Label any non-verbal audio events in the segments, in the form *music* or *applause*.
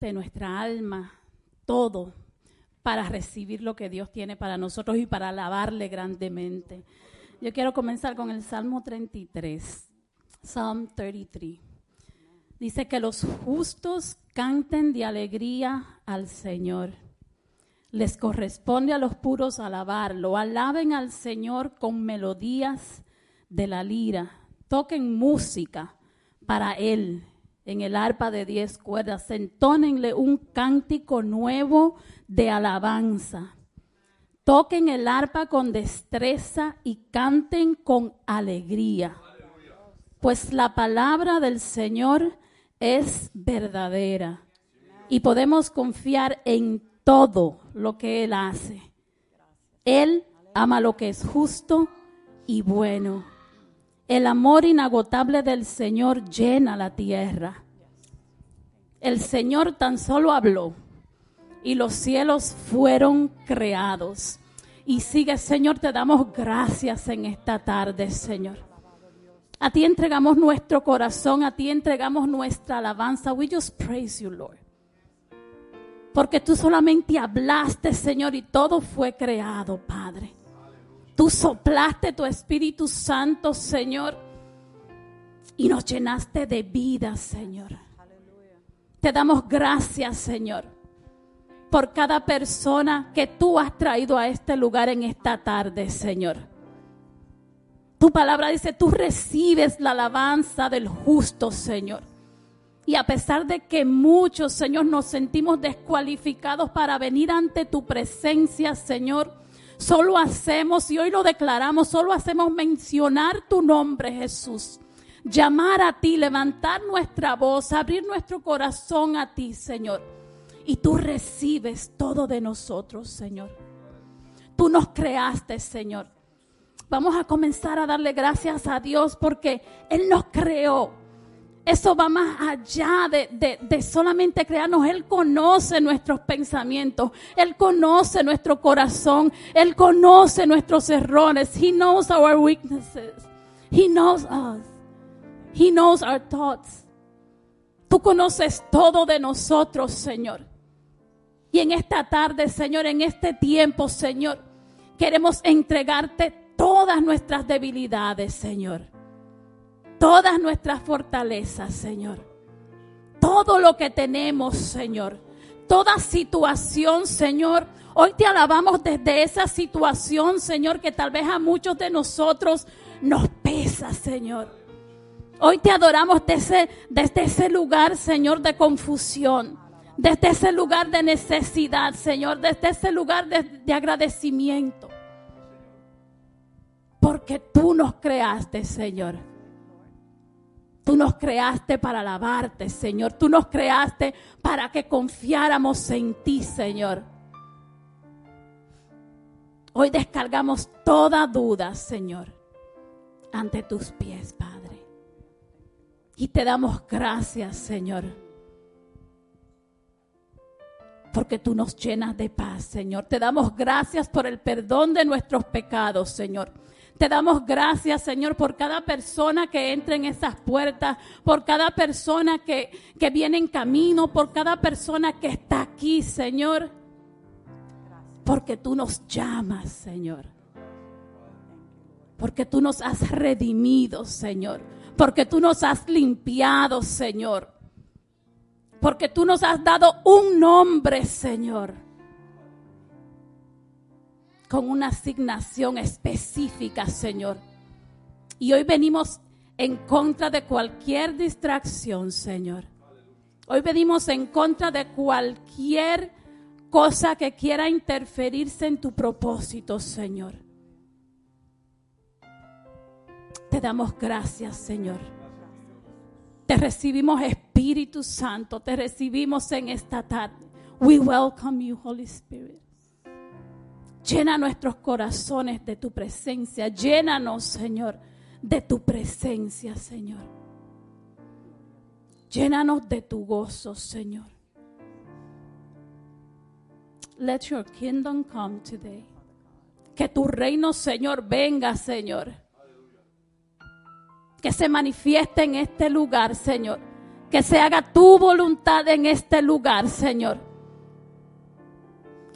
de nuestra alma, todo, para recibir lo que Dios tiene para nosotros y para alabarle grandemente. Yo quiero comenzar con el Salmo 33, Psalm 33. Dice que los justos canten de alegría al Señor. Les corresponde a los puros alabarlo. Alaben al Señor con melodías de la lira. Toquen música para Él en el arpa de diez cuerdas. Entónenle un cántico nuevo de alabanza. Toquen el arpa con destreza y canten con alegría. Pues la palabra del Señor es verdadera y podemos confiar en todo lo que Él hace. Él ama lo que es justo y bueno. El amor inagotable del Señor llena la tierra. El Señor tan solo habló y los cielos fueron creados. Y sigue, Señor, te damos gracias en esta tarde, Señor. A ti entregamos nuestro corazón, a ti entregamos nuestra alabanza. We just praise you, Lord. Porque tú solamente hablaste, Señor, y todo fue creado, Padre. Tú soplaste tu Espíritu Santo, Señor, y nos llenaste de vida, Señor. Te damos gracias, Señor, por cada persona que tú has traído a este lugar en esta tarde, Señor. Tu palabra dice, tú recibes la alabanza del justo, Señor. Y a pesar de que muchos, Señor, nos sentimos descualificados para venir ante tu presencia, Señor, solo hacemos, y hoy lo declaramos, solo hacemos mencionar tu nombre, Jesús. Llamar a ti, levantar nuestra voz, abrir nuestro corazón a ti, Señor. Y tú recibes todo de nosotros, Señor. Tú nos creaste, Señor. Vamos a comenzar a darle gracias a Dios porque Él nos creó. Eso va más allá de, de, solamente crearnos. Él conoce nuestros pensamientos. Él conoce nuestro corazón. Él conoce nuestros errores. He knows our weaknesses. He knows us. He knows our thoughts. Tú conoces todo de nosotros, Señor. Y en esta tarde, Señor, en este tiempo, Señor, queremos entregarte todas nuestras debilidades, Señor. Todas nuestras fortalezas, Señor. Todo lo que tenemos, Señor. Toda situación, Señor. Hoy te alabamos desde esa situación, Señor, que tal vez a muchos de nosotros nos pesa, Señor. Hoy te adoramos desde, desde ese lugar, Señor, de confusión. Desde ese lugar de necesidad, Señor. Desde ese lugar de, de agradecimiento. Porque tú nos creaste, Señor. Tú nos creaste para alabarte, Señor. Tú nos creaste para que confiáramos en ti, Señor. Hoy descargamos toda duda, Señor, ante tus pies, Padre. Y te damos gracias, Señor. Porque tú nos llenas de paz, Señor. Te damos gracias por el perdón de nuestros pecados, Señor. Te damos gracias, Señor, por cada persona que entra en esas puertas, por cada persona que, que viene en camino, por cada persona que está aquí, Señor. Porque tú nos llamas, Señor. Porque tú nos has redimido, Señor. Porque tú nos has limpiado, Señor. Porque tú nos has dado un nombre, Señor con una asignación específica, Señor. Y hoy venimos en contra de cualquier distracción, Señor. Hoy venimos en contra de cualquier cosa que quiera interferirse en tu propósito, Señor. Te damos gracias, Señor. Te recibimos, Espíritu Santo. Te recibimos en esta tarde. We welcome you, Holy Spirit. Llena nuestros corazones de tu presencia. Llénanos, Señor, de tu presencia, Señor. Llénanos de tu gozo, Señor. Let your kingdom come today. Que tu reino, Señor, venga, Señor. Que se manifieste en este lugar, Señor. Que se haga tu voluntad en este lugar, Señor.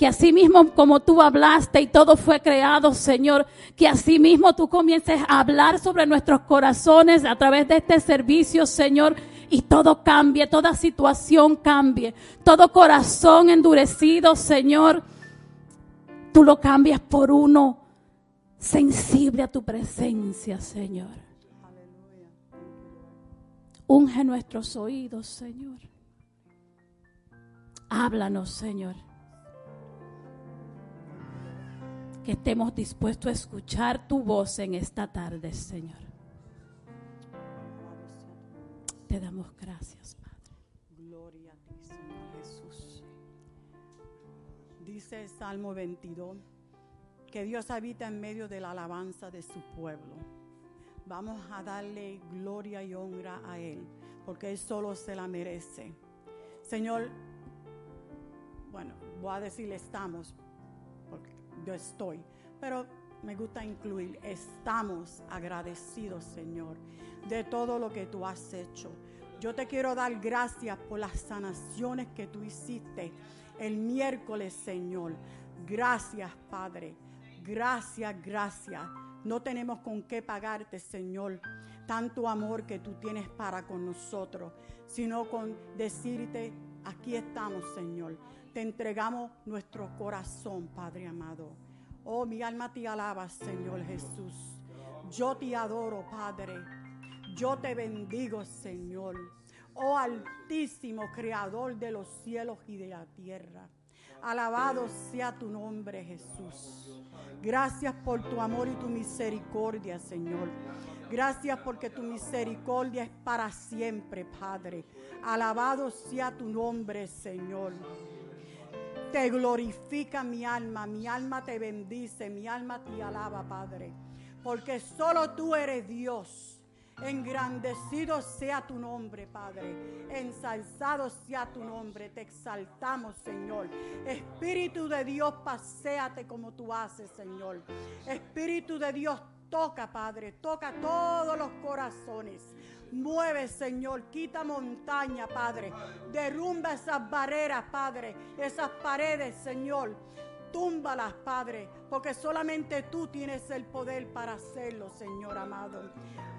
Que así mismo como tú hablaste y todo fue creado, Señor, que así mismo tú comiences a hablar sobre nuestros corazones a través de este servicio, Señor, y todo cambie, toda situación cambie, todo corazón endurecido, Señor, tú lo cambias por uno sensible a tu presencia, Señor. Unge nuestros oídos, Señor. Háblanos, Señor. Que estemos dispuestos a escuchar tu voz en esta tarde, Señor. Te damos gracias, Padre. Gloria a ti, Señor Jesús. Dice el Salmo 22 que Dios habita en medio de la alabanza de su pueblo. Vamos a darle gloria y honra a Él, porque Él solo se la merece. Señor, bueno, voy a decir estamos, yo estoy, pero me gusta incluir, estamos agradecidos, Señor, de todo lo que tú has hecho. Yo te quiero dar gracias por las sanaciones que tú hiciste el miércoles, Señor. Gracias, Padre. Gracias, gracias. No tenemos con qué pagarte, Señor, tanto amor que tú tienes para con nosotros, sino con decirte, aquí estamos, Señor. Te entregamos nuestro corazón, Padre amado. Oh, mi alma te alaba, Señor Jesús. Yo te adoro, Padre. Yo te bendigo, Señor. Oh Altísimo, Creador de los cielos y de la tierra. Alabado sea tu nombre, Jesús. Gracias por tu amor y tu misericordia, Señor. Gracias porque tu misericordia es para siempre, Padre. Alabado sea tu nombre, Señor. Te glorifica mi alma, mi alma te bendice, mi alma te alaba, Padre. Porque solo tú eres Dios. Engrandecido sea tu nombre, Padre. Ensalzado sea tu nombre. Te exaltamos, Señor. Espíritu de Dios, paséate como tú haces, Señor. Espíritu de Dios, toca, Padre. Toca todos los corazones. Mueve, Señor. Quita montaña, Padre. Derrumba esas barreras, Padre. Esas paredes, Señor. Túmbalas, Padre. Porque solamente tú tienes el poder para hacerlo, Señor amado.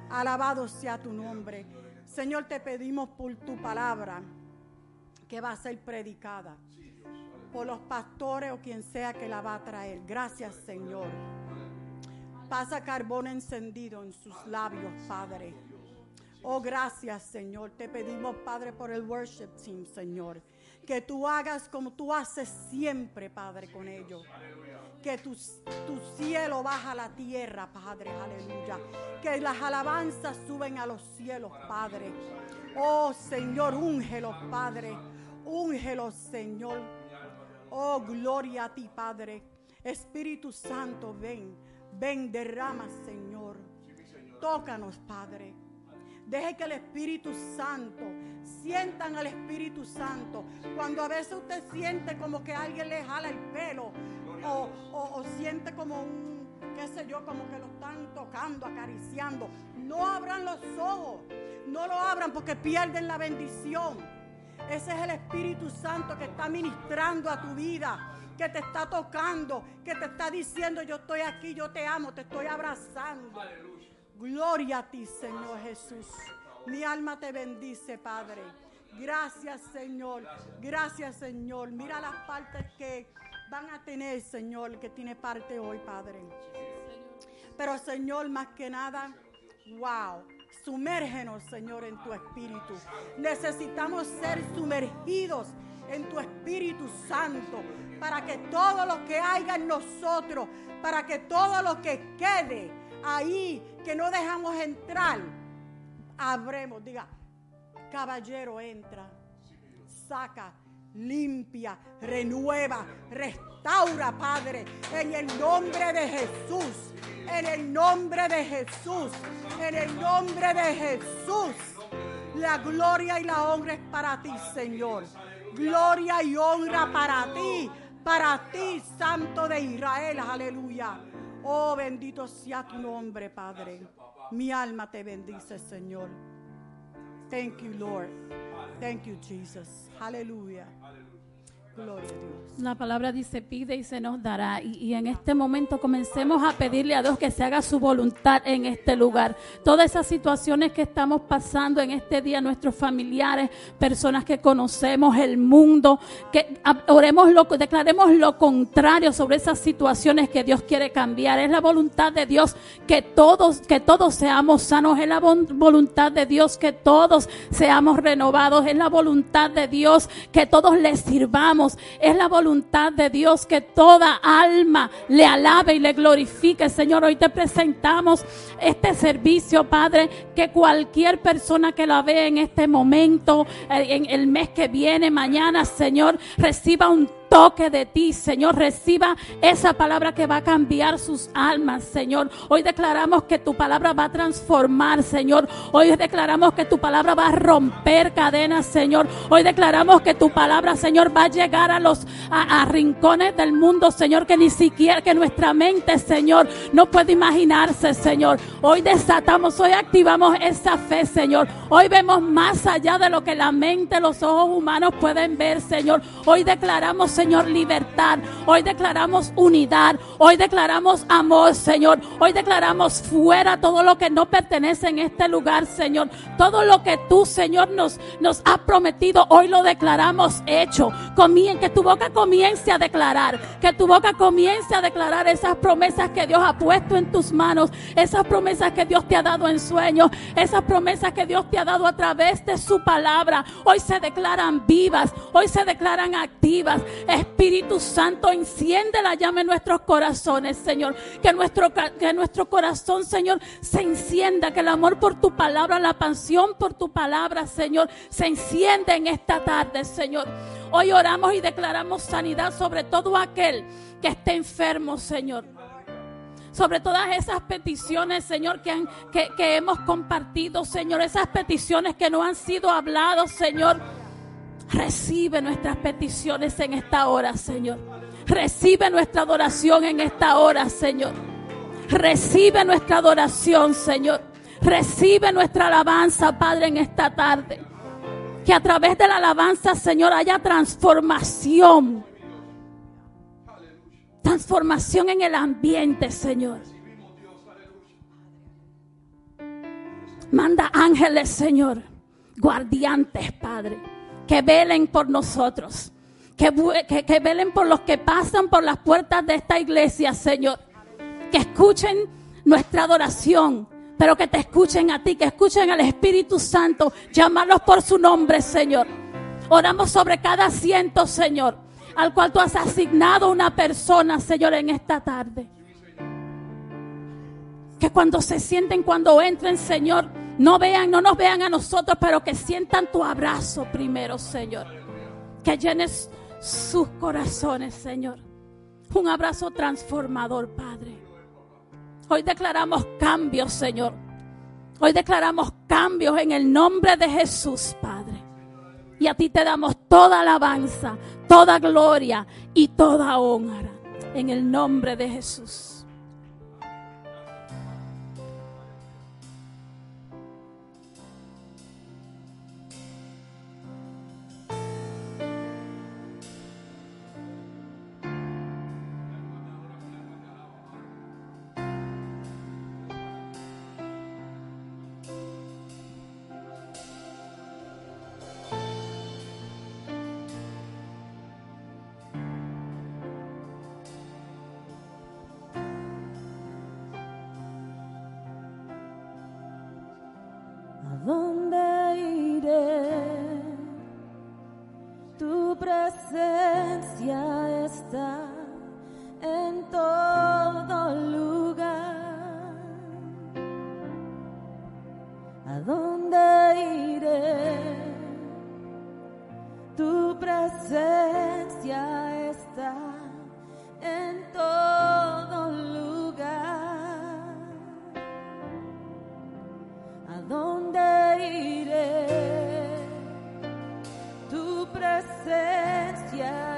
Alabado sea tu nombre. Señor, te pedimos por tu palabra que va a ser predicada por los pastores o quien sea que la va a traer. Gracias, Señor. Pasa carbón encendido en sus labios, Padre. Oh, gracias, Señor. Te pedimos, Padre, por el worship team, Señor. Que tú hagas como tú haces siempre, Padre, con ellos que tu, tu, cielo baja a la tierra, Padre, aleluya. Que las alabanzas suben a los cielos, Padre. Oh Señor, úngelos, Padre. Úngelos, Señor. Oh, gloria a ti, Padre. Espíritu Santo, ven. Ven, derrama, Señor. Tócanos, Padre. Deje que el Espíritu Santo, sientan al Espíritu Santo. Cuando a veces usted siente como que alguien le jala el pelo, o, siente como un, qué sé yo, como que lo están tocando, acariciando. No abran los ojos, no lo abran porque pierden la bendición. Ese es el Espíritu Santo que está ministrando a tu vida, que te está tocando, que te está diciendo yo estoy aquí, yo te amo, te estoy abrazando. Gloria a ti, Señor Jesús. Mi alma te bendice, Padre. Gracias, Señor. Gracias, Señor. Mira las partes que van a tener, Señor, que tiene parte hoy, Padre. Pero, Señor, más que nada, wow. Sumérgenos, Señor, en tu espíritu. Necesitamos ser sumergidos en tu Espíritu Santo para que todo lo que haya en nosotros, para que todo lo que quede ahí, que no dejamos entrar, abremos. Diga, caballero, entra, saca limpia, renueva, restaura, Padre, en el nombre de Jesús, en el nombre de Jesús, en el nombre de Jesús. La gloria y la honra es para ti, Señor. Gloria y honra para ti, para ti, Santo de Israel, aleluya. Oh, bendito sea tu nombre, Padre. Mi alma te bendice, Señor. Thank you, Lord. Thank you, Jesus. Aleluya. La palabra dice, pide y se nos dará. Y, y, en este momento comencemos a pedirle a Dios que se haga su voluntad en este lugar. Todas esas situaciones que estamos pasando en este día, nuestros familiares, personas que conocemos, el mundo, que oremos lo, declaremos lo contrario sobre esas situaciones que Dios quiere cambiar. Es la voluntad de Dios que todos, que todos seamos sanos. Es la voluntad de Dios que todos seamos renovados. Es la voluntad de Dios que todos le sirvamos. Es la voluntad de Dios que toda alma le alabe y le glorifique. Señor, hoy te presentamos este servicio, Padre, que cualquier persona que la vea en este momento, eh, en el mes que viene, mañana, Señor, reciba un toque de ti, Señor. Reciba esa palabra que va a cambiar sus almas, Señor. Hoy declaramos que tu palabra va a transformar, Señor. Hoy declaramos que tu palabra va a romper cadenas, Señor. Hoy declaramos que tu palabra, Señor, va a llegar a los rincones del mundo, Señor, que ni siquiera que nuestra mente, Señor, no puede imaginarse, Señor. Hoy desatamos, hoy activamos esa fe, Señor. Hoy vemos más allá de lo que la mente, los ojos humanos pueden ver, Señor. Hoy declaramos, Señor, Señor, libertad. Hoy declaramos unidad. Hoy declaramos amor, Señor. Hoy declaramos fuera todo lo que no pertenece en este lugar, Señor. Todo lo que tú, Señor, nos, nos has prometido, hoy lo declaramos hecho. Comien, que tu boca comience a declarar. Que tu boca comience a declarar esas promesas que Dios ha puesto en tus manos. Esas promesas que Dios te ha dado en sueños. Esas promesas que Dios te ha dado a través de su palabra. Hoy se declaran vivas. Hoy se declaran activas. Espíritu Santo, enciende la llama en nuestros corazones, Señor. Que nuestro, que nuestro corazón, Señor, se encienda. Que el amor por tu palabra, la pasión por tu palabra, Señor, se encienda en esta tarde, Señor. Hoy oramos y declaramos sanidad sobre todo aquel que esté enfermo, Señor sobre todas esas peticiones, Señor, que, han, que, que, hemos compartido, Señor, esas peticiones que no han sido habladas, Señor. Recibe nuestras peticiones en esta hora, Señor. Recibe nuestra adoración en esta hora, Señor. Recibe nuestra adoración, Señor. Recibe nuestra alabanza, Padre, en esta tarde. Que a través de la alabanza, Señor, haya transformación. Transformación en el ambiente, Señor. Manda ángeles, Señor. Guardiantes, Padre que velen por nosotros, que, que, velen por los que pasan por las puertas de esta iglesia, Señor, que escuchen nuestra adoración, pero que te escuchen a ti, que escuchen al Espíritu Santo, llamarlos por su nombre, Señor. Oramos sobre cada asiento, Señor, al cual tú has asignado una persona, Señor, en esta tarde. Que cuando se sienten, cuando entren, Señor, no vean, no nos vean a nosotros, pero que sientan tu abrazo primero, Señor. Que llenes sus corazones, Señor. Un abrazo transformador, Padre. Hoy declaramos cambios, Señor. Hoy declaramos cambios en el nombre de Jesús, Padre. Y a ti te damos toda alabanza, toda gloria y toda honra. En el nombre de Jesús. Tu presencia está en todo lugar. ¿A dónde iré? Tu presencia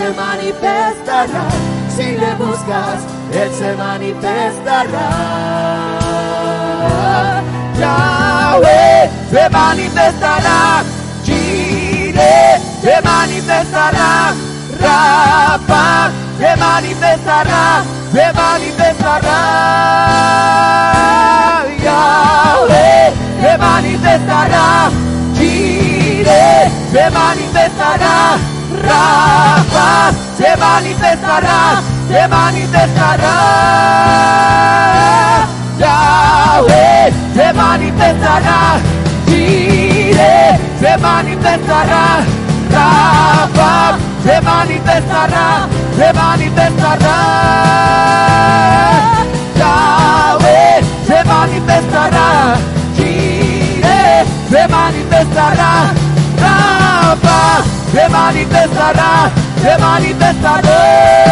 se manifestará. Si le buscas, Él se manifestará. Yahweh se manifestará. Chile se manifestará. Rapa se manifestará. Se manifestará. Yahweh se manifestará. Chile se manifestará. trabajas, se manifestará, se manifestará. Yahweh da, se manifestará, Chile se manifestará, Rafa se manifestará, se manifestará. Yahweh se manifestará, Chile se manifestará. se manifestará, se manifestará.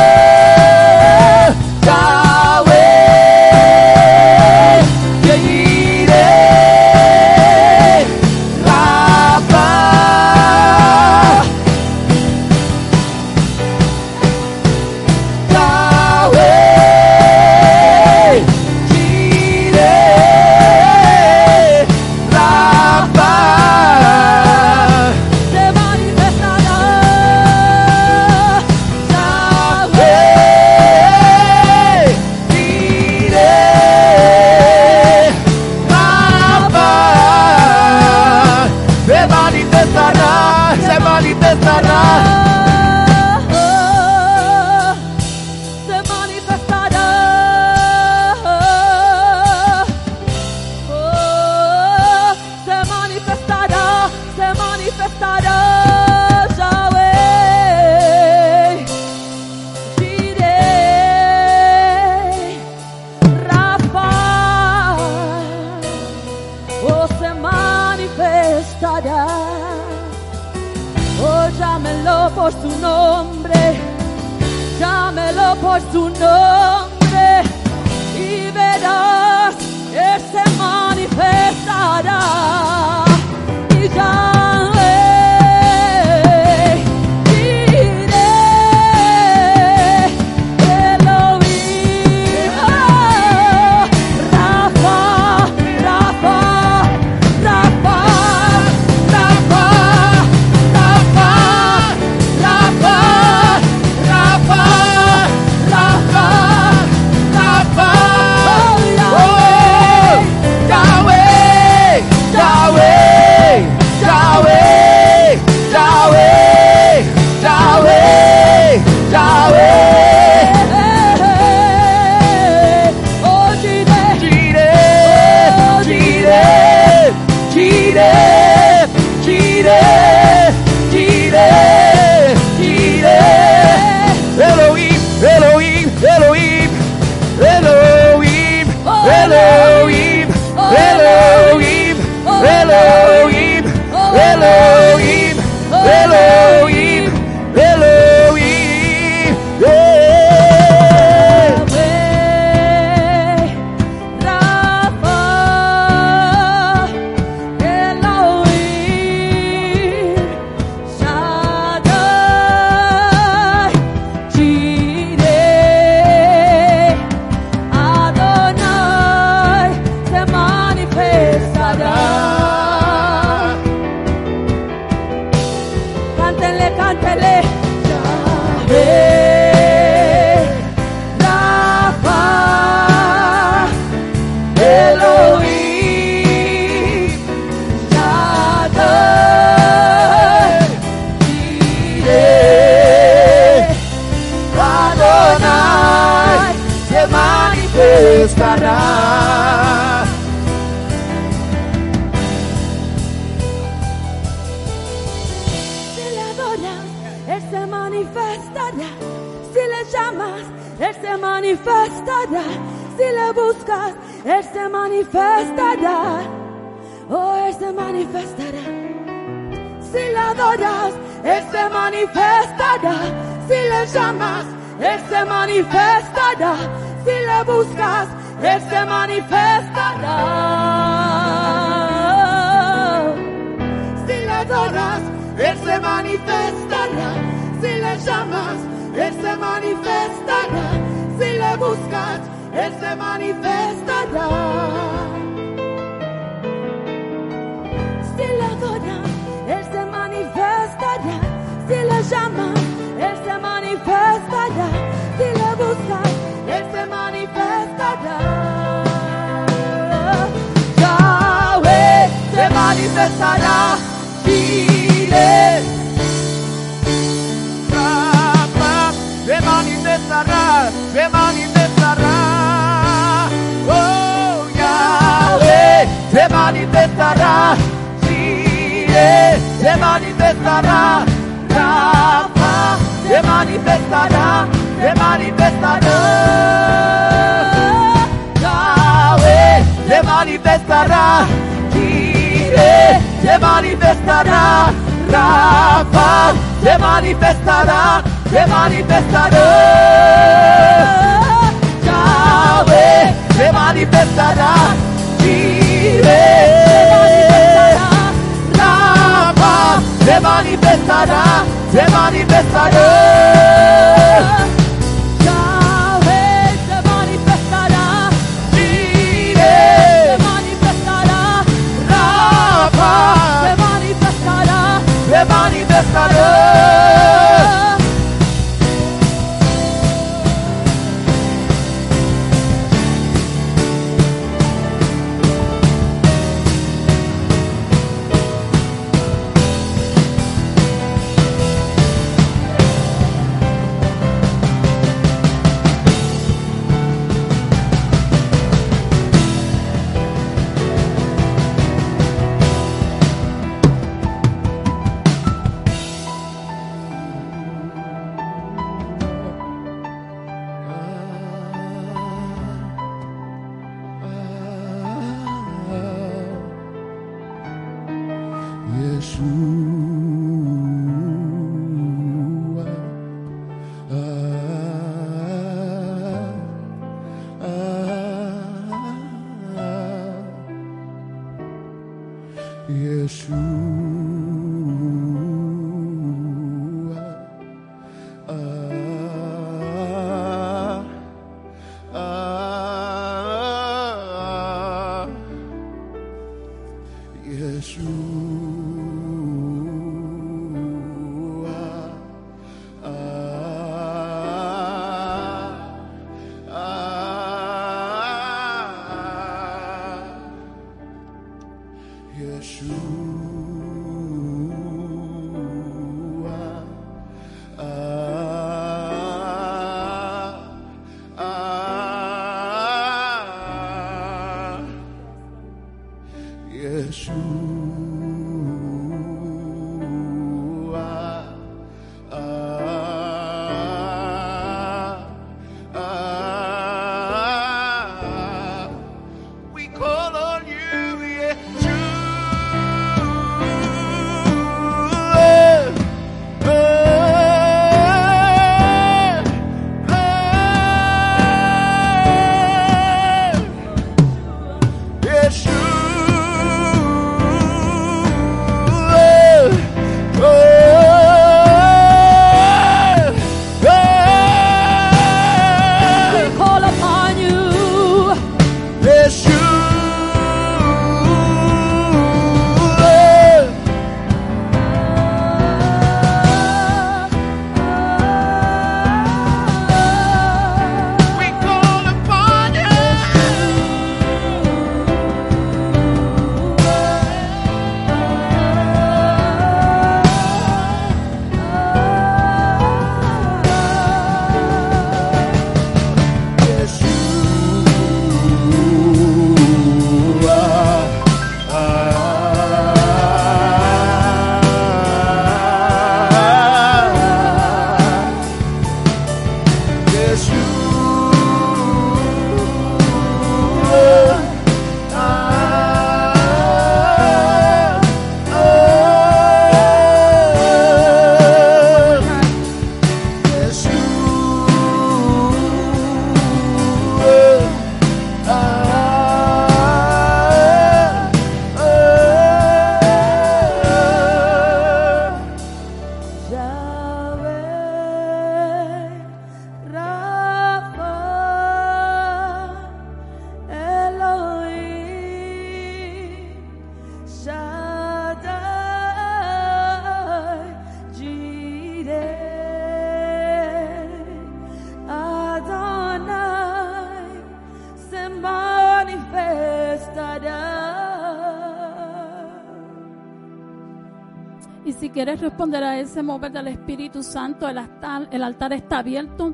Quieres responder a ese mover del Espíritu Santo, el altar, el altar está abierto.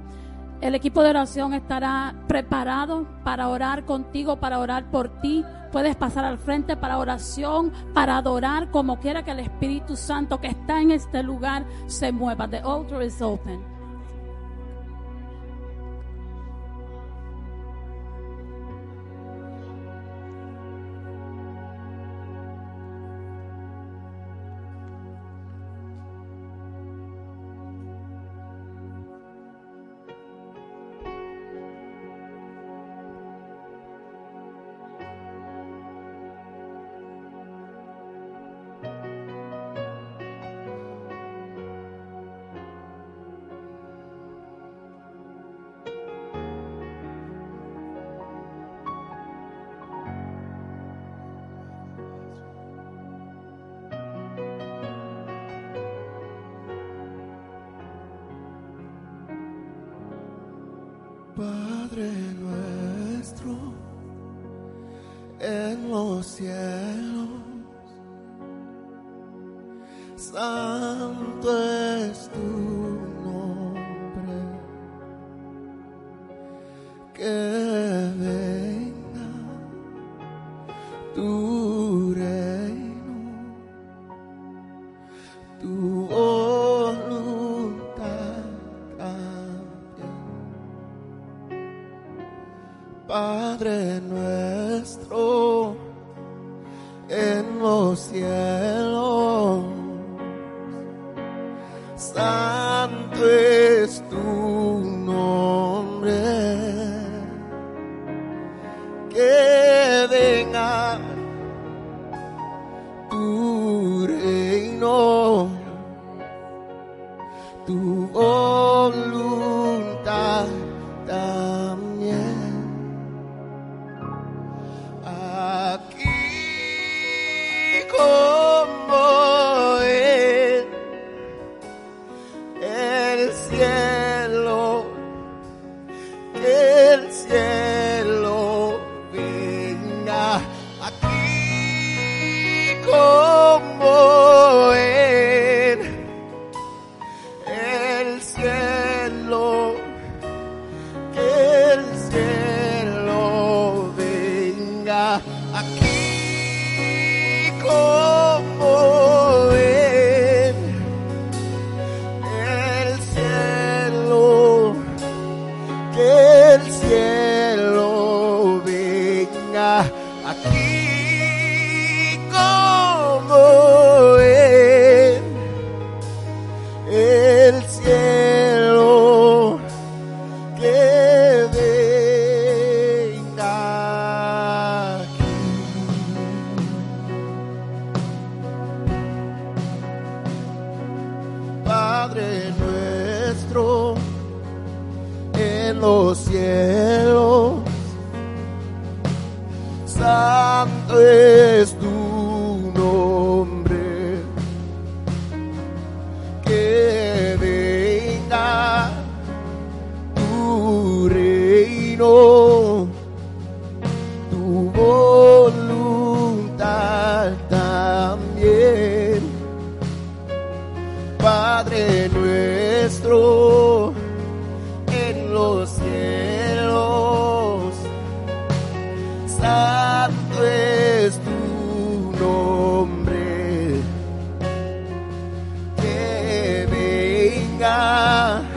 El equipo de oración estará preparado para orar contigo, para orar por ti. Puedes pasar al frente para oración, para adorar, como quiera que el Espíritu Santo que está en este lugar se mueva. The altar is open. Padre nuestro en los cielos, venga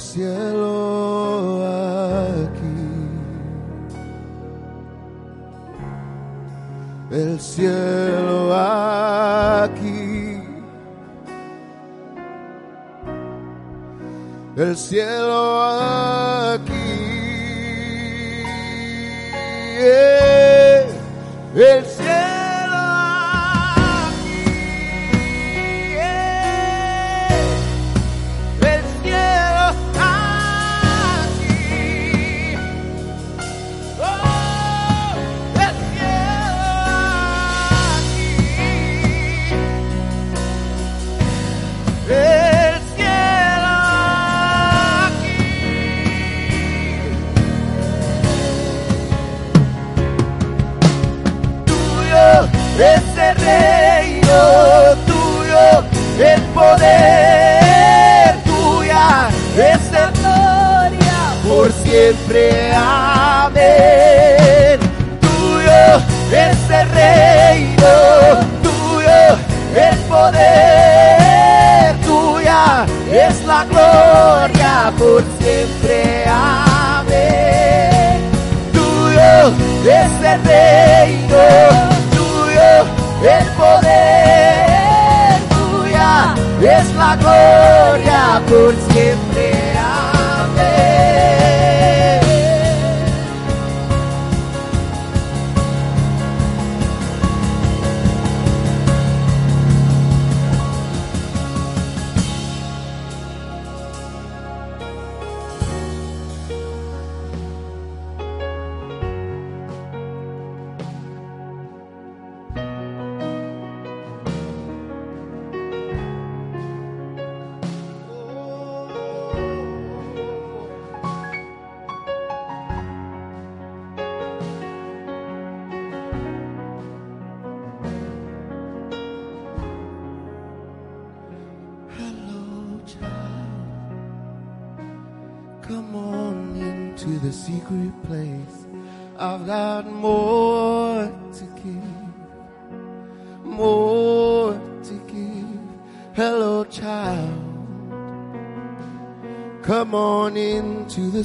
el cielo aquí. el cielo aquí, el cielo es la gloria por siempre.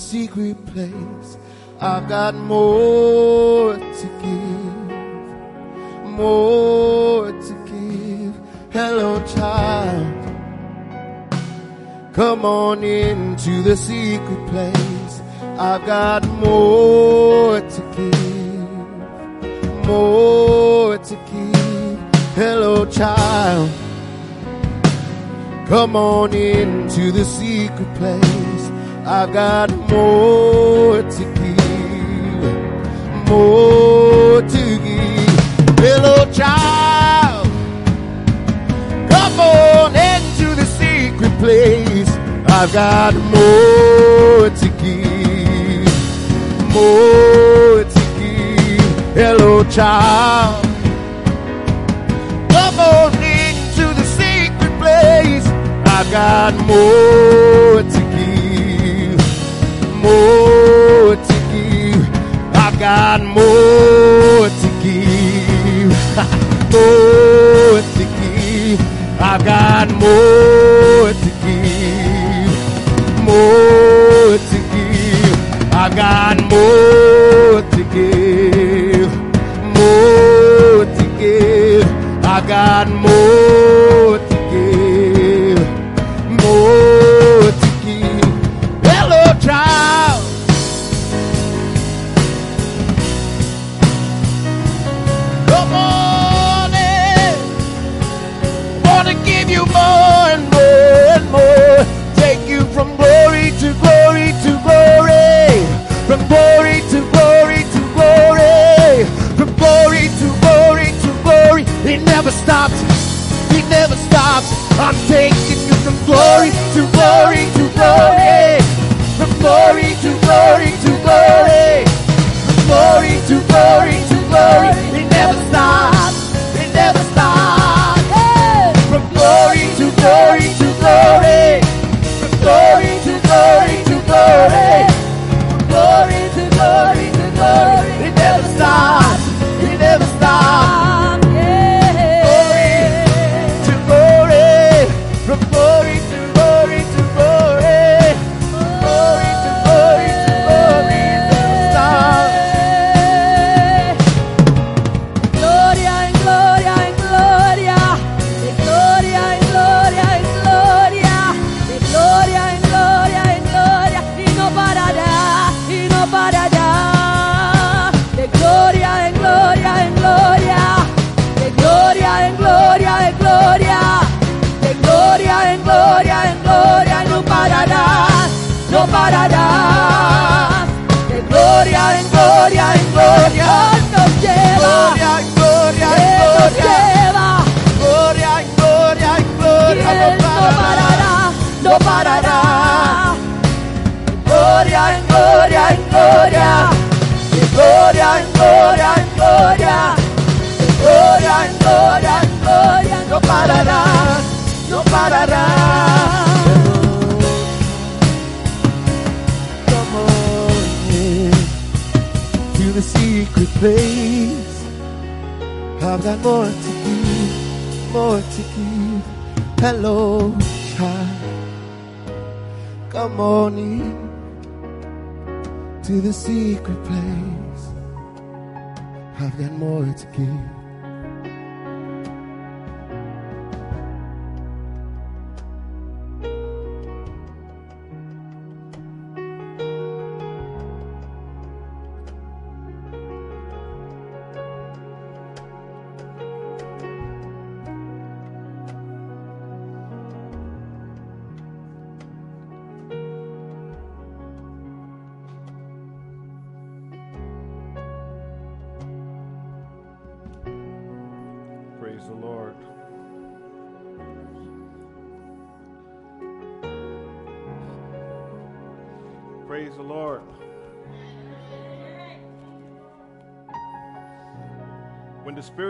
Secret place. I've got more to give, more to give. Hello, child. Come on into the secret place. I've got more to give, more to give. Hello, child. Come on into the secret place. I've got more to give, more to give. Hello, child. Come on into the secret place. I've got more to give, more to give. Hello, child. Come on into the secret place. I've got more more to give. I've got more to give, *laughs* more to give. I've got more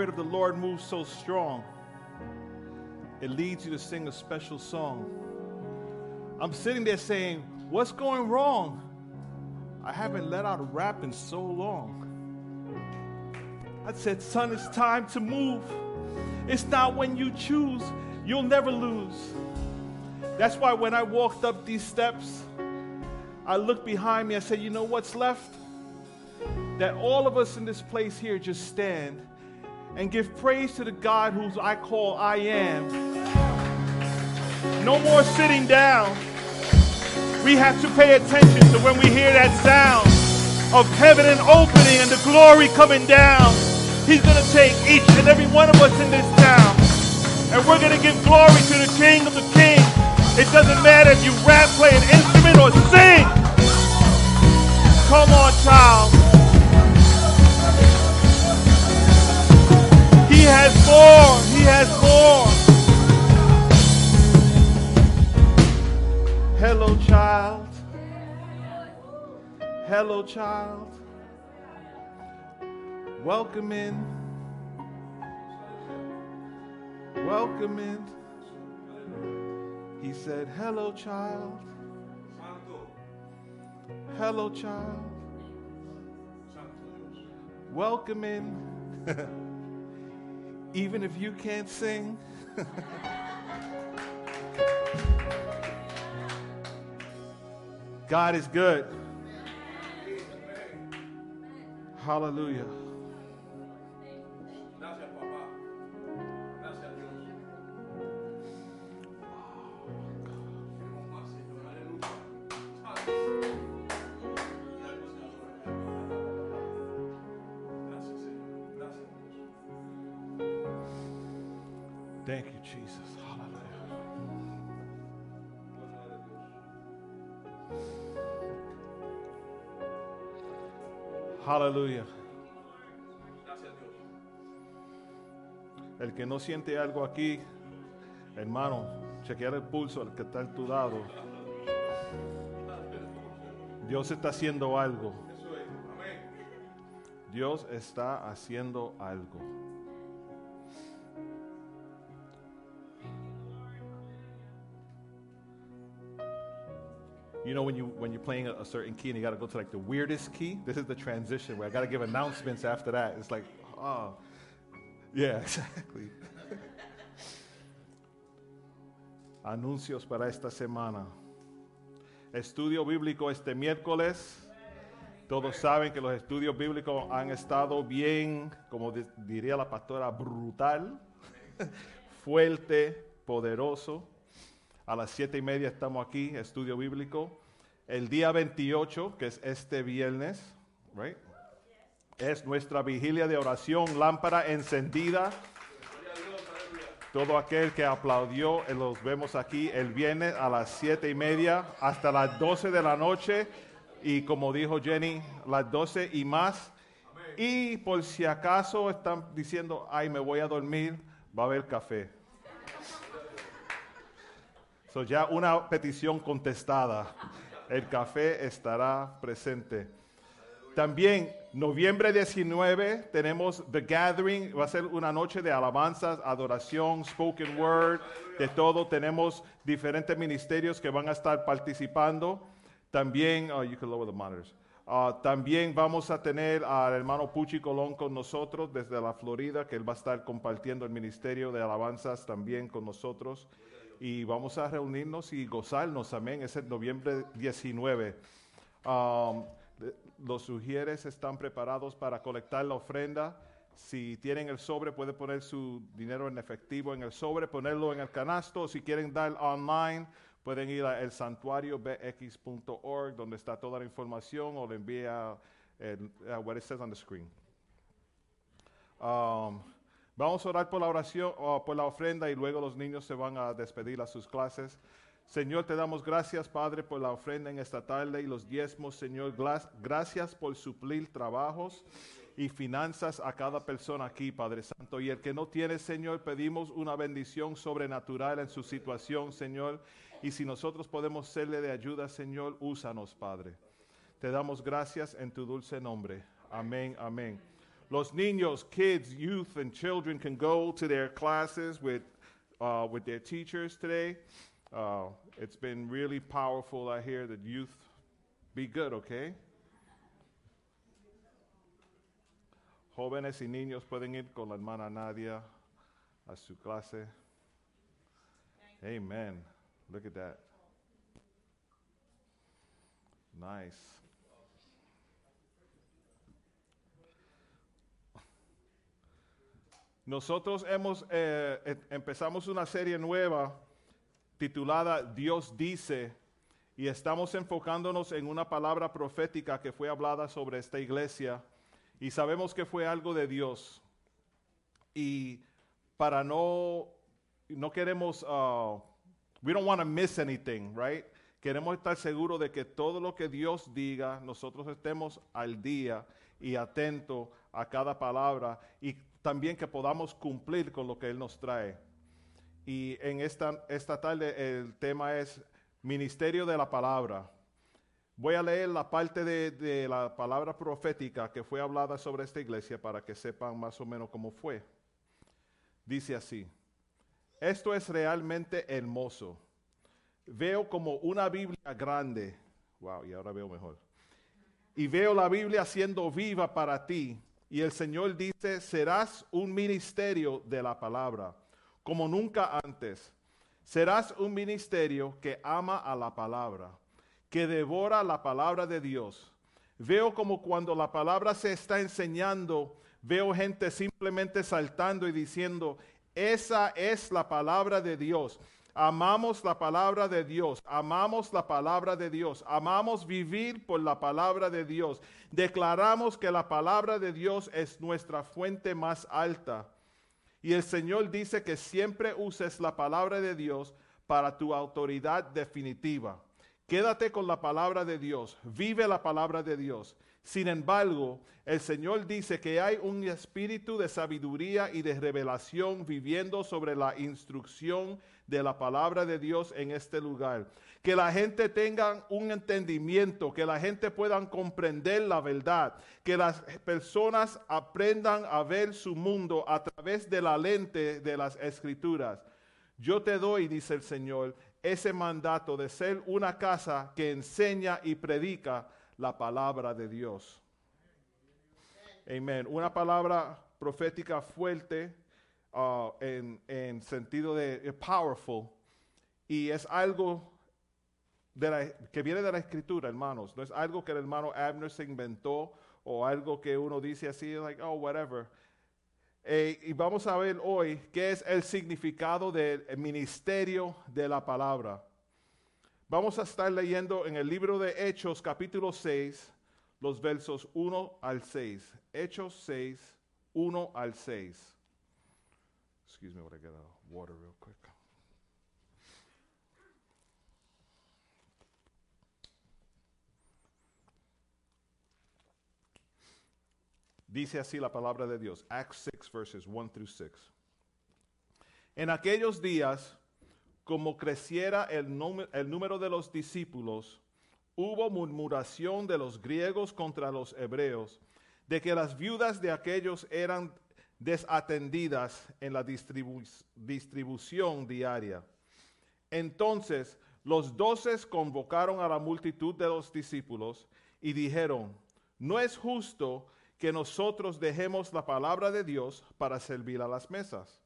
Spirit of the Lord moves so strong, it leads you to sing a special song. I'm sitting there saying, What's going wrong? I haven't let out a rap in so long. I said, Son, it's time to move. It's not when you choose, you'll never lose. That's why when I walked up these steps, I looked behind me. I said, You know what's left? That all of us in this place here just stand and give praise to the God whose I call I am. No more sitting down. We have to pay attention to when we hear that sound of heaven and opening and the glory coming down. He's going to take each and every one of us in this town. And we're going to give glory to the King of the King. It doesn't matter if you rap, play an instrument, or sing. Come on, child. Has more. He has more. Hello, child. Hello, child. Welcome in. Welcome in. He said, Hello, child. Hello, child. Welcome in. *laughs* Even if you can't sing. *laughs* God is good. Hallelujah. No siente algo aquí, hermano, chequear el pulso al que está a tu lado. Dios está haciendo algo. Dios está haciendo algo. You know when you when you're playing a, a certain key and you got to go to like the weirdest key. This is the transition where I got to give announcements after that. It's like, oh, yeah, *laughs* exactly. Anuncios para esta semana. Estudio bíblico este miércoles. Todos saben que los estudios bíblicos han estado bien, como di- diría la pastora, brutal, *laughs* fuerte, poderoso. A las siete y media estamos aquí, estudio bíblico. El día 28, que es este viernes, right? Es nuestra vigilia de oración, lámpara encendida. Todo aquel que aplaudió, eh, los vemos aquí el viernes a las siete y media hasta las 12 de la noche. Y como dijo Jenny, las 12 y más. Y por si acaso están diciendo, ay, me voy a dormir, va a haber café. So ya una petición contestada. El café estará presente. También, noviembre 19, tenemos The Gathering. Va a ser una noche de alabanzas, adoración, spoken word, de todo. Tenemos diferentes ministerios que van a estar participando. También, oh, you can lower the monitors. Ah, también vamos a tener al hermano Puchi Colón con nosotros desde la Florida, que él va a estar compartiendo el ministerio de alabanzas también con nosotros. Y vamos a reunirnos y gozarnos, amén. Es noviembre 19. Um, de- los sugieres están preparados para colectar la ofrenda. Si tienen el sobre, puede poner su dinero en efectivo en el sobre, ponerlo en el canasto. Si quieren dar online, pueden ir a elsantuariobx.org, donde está toda la información, o le envía el, uh, what it says on the screen. Um, vamos a orar por la oración, o por la ofrenda, y luego los niños se van a despedir a sus clases. Señor, te damos gracias, Padre, por la ofrenda en esta tarde y los diezmos, Señor. Gracias por suplir trabajos y finanzas a cada persona aquí, Padre Santo. Y el que no tiene, Señor, pedimos una bendición sobrenatural en su situación, Señor. Y si nosotros podemos serle de ayuda, Señor, úsanos, Padre. Te damos gracias en tu dulce nombre. Amén, amén. Los niños, kids, youth, and children can go to their classes with, uh, with their teachers today. Uh, it's been really powerful. I hear that youth be good, okay? Jóvenes y niños pueden ir con la hermana Nadia a su clase. Amen. Look at that. Nice. Nosotros hemos eh, empezamos una serie nueva titulada Dios dice y estamos enfocándonos en una palabra profética que fue hablada sobre esta iglesia y sabemos que fue algo de Dios y para no no queremos uh, we don't want to miss anything, right? Queremos estar seguros de que todo lo que Dios diga, nosotros estemos al día y atentos a cada palabra y también que podamos cumplir con lo que Él nos trae. Y en esta, esta tarde el tema es Ministerio de la Palabra. Voy a leer la parte de, de la palabra profética que fue hablada sobre esta iglesia para que sepan más o menos cómo fue. Dice así, esto es realmente hermoso. Veo como una Biblia grande. Wow, y ahora veo mejor. Y veo la Biblia siendo viva para ti. Y el Señor dice, serás un ministerio de la palabra, como nunca antes. Serás un ministerio que ama a la palabra, que devora la palabra de Dios. Veo como cuando la palabra se está enseñando, veo gente simplemente saltando y diciendo, esa es la palabra de Dios. Amamos la palabra de Dios, amamos la palabra de Dios, amamos vivir por la palabra de Dios. Declaramos que la palabra de Dios es nuestra fuente más alta. Y el Señor dice que siempre uses la palabra de Dios para tu autoridad definitiva. Quédate con la palabra de Dios, vive la palabra de Dios. Sin embargo, el Señor dice que hay un espíritu de sabiduría y de revelación viviendo sobre la instrucción de la palabra de Dios en este lugar. Que la gente tenga un entendimiento, que la gente pueda comprender la verdad, que las personas aprendan a ver su mundo a través de la lente de las escrituras. Yo te doy, dice el Señor, ese mandato de ser una casa que enseña y predica la palabra de Dios. Amén. Una palabra profética fuerte uh, en, en, sentido de powerful y es algo de la, que viene de la escritura, hermanos. No es algo que el hermano Abner se inventó o algo que uno dice así, like, oh, whatever. Eh, y vamos a ver hoy qué es el significado del ministerio de la palabra. Vamos a estar leyendo en el libro de Hechos capítulo 6, los versos 1 al 6. Hechos 6, 1 al 6. Me, real quick. Dice así la palabra de Dios, Acts 6, verses 1 through 6. En aquellos días, como creciera el, el número de los discípulos, hubo murmuración de los griegos contra los hebreos, de que las viudas de aquellos eran desatendidas en la distribución diaria. Entonces los doces convocaron a la multitud de los discípulos y dijeron, no es justo que nosotros dejemos la palabra de Dios para servir a las mesas.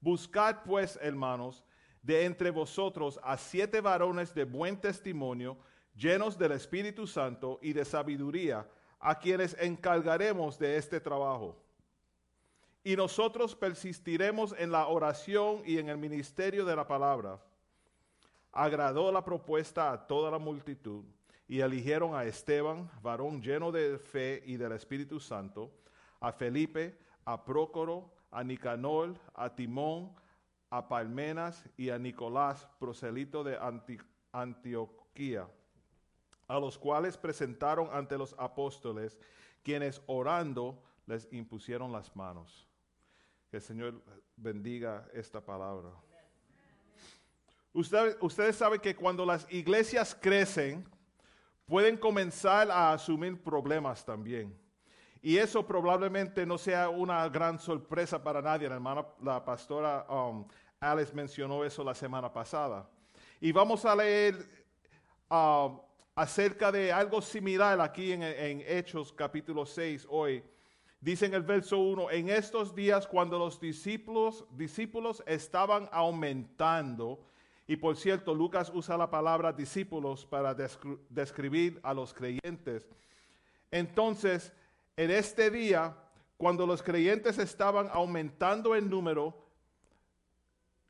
Buscad pues, hermanos, de entre vosotros a siete varones de buen testimonio, llenos del Espíritu Santo y de sabiduría, a quienes encargaremos de este trabajo. Y nosotros persistiremos en la oración y en el ministerio de la palabra. Agradó la propuesta a toda la multitud y eligieron a Esteban, varón lleno de fe y del Espíritu Santo, a Felipe, a Prócoro, a Nicanor, a Timón, a Palmenas y a Nicolás, proselito de Antioquía, a los cuales presentaron ante los apóstoles, quienes orando les impusieron las manos. Que el Señor bendiga esta palabra. ustedes saben que cuando las iglesias crecen, pueden comenzar a asumir problemas también. Y eso probablemente no sea una gran sorpresa para nadie. La hermana, la pastora um, Alice mencionó eso la semana pasada. Y vamos a leer um, acerca de algo similar aquí en, en Hechos capítulo 6 hoy. Dice en el verso 1, en estos días cuando los discípulos, discípulos estaban aumentando, y por cierto, Lucas usa la palabra discípulos para describir a los creyentes. Entonces, en este día, cuando los creyentes estaban aumentando en número,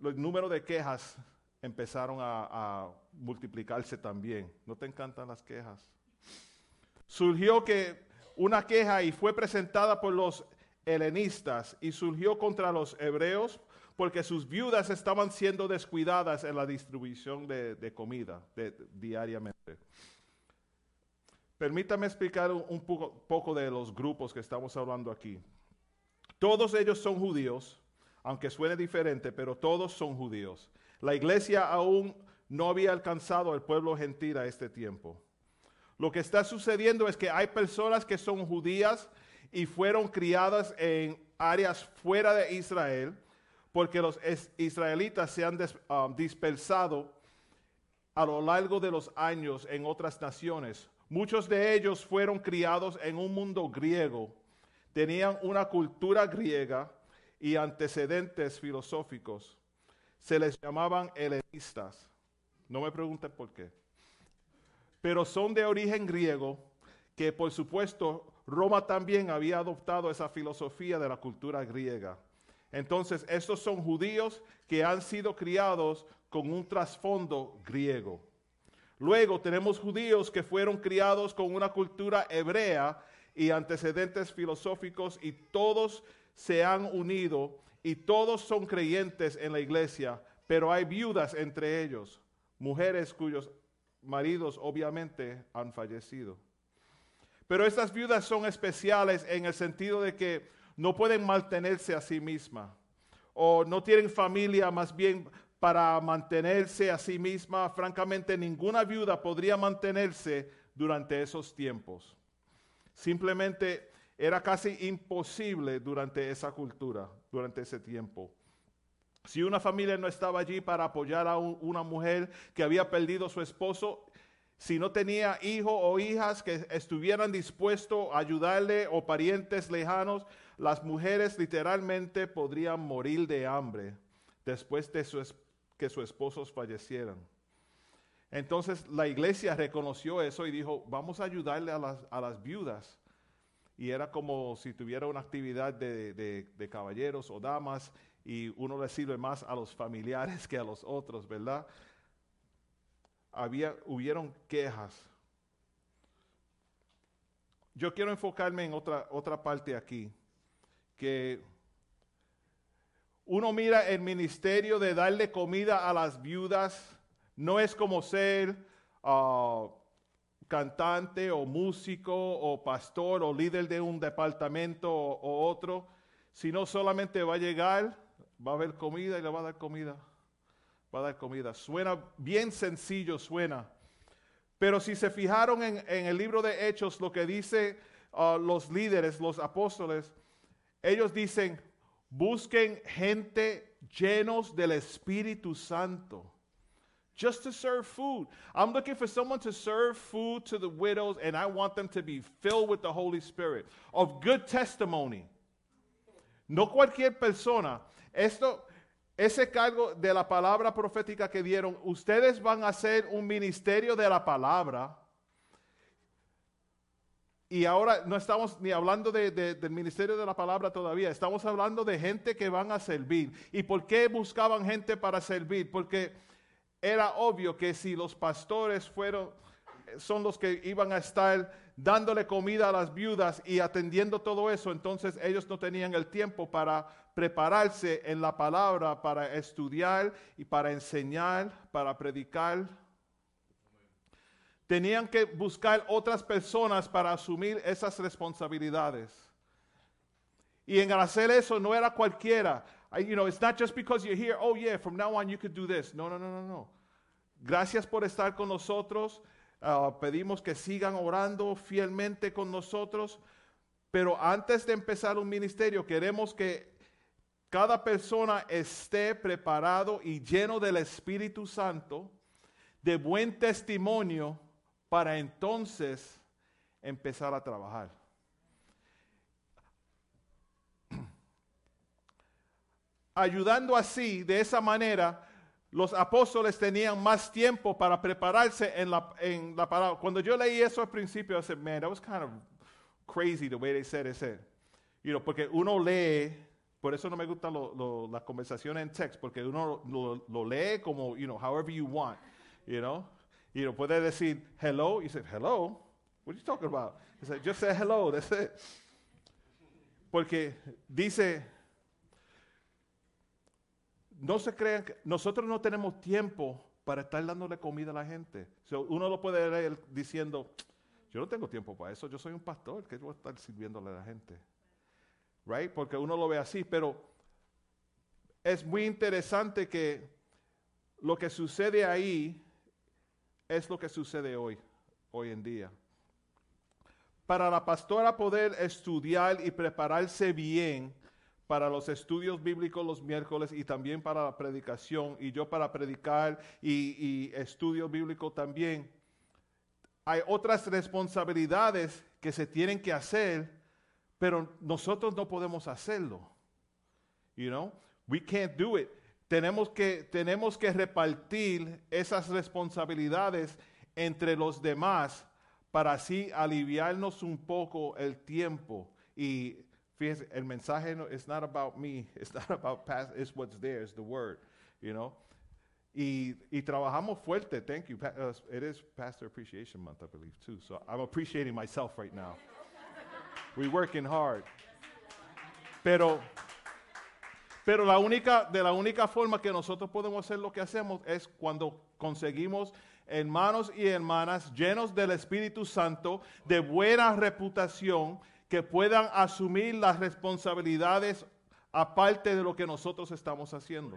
el número de quejas empezaron a, a multiplicarse también. ¿No te encantan las quejas? Surgió que una queja y fue presentada por los helenistas y surgió contra los hebreos porque sus viudas estaban siendo descuidadas en la distribución de, comida diariamente. Permítame explicar un, poco, de los grupos que estamos hablando aquí. Todos ellos son judíos, aunque suene diferente, pero todos son judíos. La iglesia aún no había alcanzado al pueblo gentil a este tiempo. Lo que está sucediendo es que hay personas que son judías y fueron criadas en áreas fuera de Israel porque los israelitas se han um, dispersado a lo largo de los años en otras naciones. Muchos de ellos fueron criados en un mundo griego, tenían una cultura griega y antecedentes filosóficos. Se les llamaban helenistas. No me pregunten por qué. Pero son de origen griego, que por supuesto Roma también había adoptado esa filosofía de la cultura griega. Entonces, estos son judíos que han sido criados con un trasfondo griego. Luego tenemos judíos que fueron criados con una cultura hebrea y antecedentes filosóficos y todos se han unido y todos son creyentes en la iglesia, pero hay viudas entre ellos, mujeres cuyos maridos obviamente han fallecido. Pero estas viudas son especiales en el sentido de que no pueden mantenerse a sí mismas o no tienen familia más bien para mantenerse a sí misma. Francamente, ninguna viuda podría mantenerse durante esos tiempos. Simplemente era casi imposible durante esa cultura, durante ese tiempo. Si una familia no estaba allí para apoyar a una mujer que había perdido su esposo, si no tenía hijo o hijas que estuvieran dispuestos a ayudarle o parientes lejanos, las mujeres literalmente podrían morir de hambre después de que sus esposos fallecieran. Entonces la iglesia reconoció eso y dijo, vamos a ayudarle a las, viudas. Y era como si tuviera una actividad de caballeros o damas y uno le sirve más a los familiares que a los otros, ¿verdad? había, hubieron quejas. Yo quiero enfocarme en otra, otra parte aquí, que uno mira el ministerio de darle comida a las viudas, no es como ser ah, cantante o músico o pastor o líder de un departamento o, o otro, sino solamente va a llegar, va a haber comida y le va a dar comida va a dar comida. Suena bien sencillo, suena. Pero si se fijaron en, el libro de Hechos, lo que dice uh, los líderes, los apóstoles, ellos dicen, busquen gente llenos del Espíritu Santo. Just to serve food. I'm looking for someone to serve food to the widows, and I want them to be filled with the Holy Spirit, of good testimony. No cualquier persona. Esto, ese cargo de la palabra profética que dieron, ustedes van a hacer un ministerio de la palabra. Y ahora no estamos ni hablando del ministerio de la palabra todavía, estamos hablando de gente que van a servir. ¿Y por qué buscaban gente para servir? Porque era obvio que si los pastores fueron, son los que iban a estar dándole comida a las viudas y atendiendo todo eso, entonces ellos no tenían el tiempo para prepararse en la palabra, para estudiar y para enseñar, para predicar. Tenían que buscar otras personas para asumir esas responsabilidades. Y en hacer eso no era cualquiera. You know, it's not just because you're here, oh yeah, from now on you could do this. No, no, no, no, no. Gracias por estar con nosotros. Ah, pedimos que sigan orando fielmente con nosotros. Pero antes de empezar un ministerio, queremos que cada persona esté preparado y lleno del Espíritu Santo, de buen testimonio, para entonces empezar a trabajar. *clears throat* Ayudando así, de esa manera, los apóstoles tenían más tiempo para prepararse en la, en la palabra. Cuando yo leí eso al principio, I said, man, that was kind of crazy the way they said it. You know, porque uno lee, por eso no me gustan las conversaciones en text, porque uno lo, lee como, you know, however you want, you know. Y uno puede decir hello, y dice, hello, what are you talking about? He said, just say hello, that's it. Porque dice, no se crean que nosotros no tenemos tiempo para estar dándole comida a la gente. uno lo puede leer diciendo, yo no tengo tiempo para eso, yo soy un pastor, que voy a estar sirviéndole a la gente? Right? Porque uno lo ve así, pero es muy interesante que lo que sucede ahí es lo que sucede hoy, hoy en día. Para la pastora poder estudiar y prepararse bien, para los estudios bíblicos los miércoles y también para la predicación y yo para predicar y, y estudio bíblico también. Hay otras responsabilidades que se tienen que hacer, pero nosotros no podemos hacerlo. You know, we can't do it. Tenemos que, tenemos que repartir esas responsabilidades entre los demás para así aliviarnos un poco el tiempo y Fíjense, el mensaje no, it's not about me, *laughs* it's not about past, it's what's there, it's the word, you know. Y, y trabajamos fuerte, thank you. Uh, it is Pastor Appreciation Month, I believe, too. So I'm appreciating myself right now. We're working hard. Pero, pero la única, de la única forma que nosotros podemos hacer lo que hacemos es cuando conseguimos hermanos y hermanas llenos del Espíritu Santo, de buena reputación, que puedan asumir las responsabilidades aparte de lo que nosotros estamos haciendo.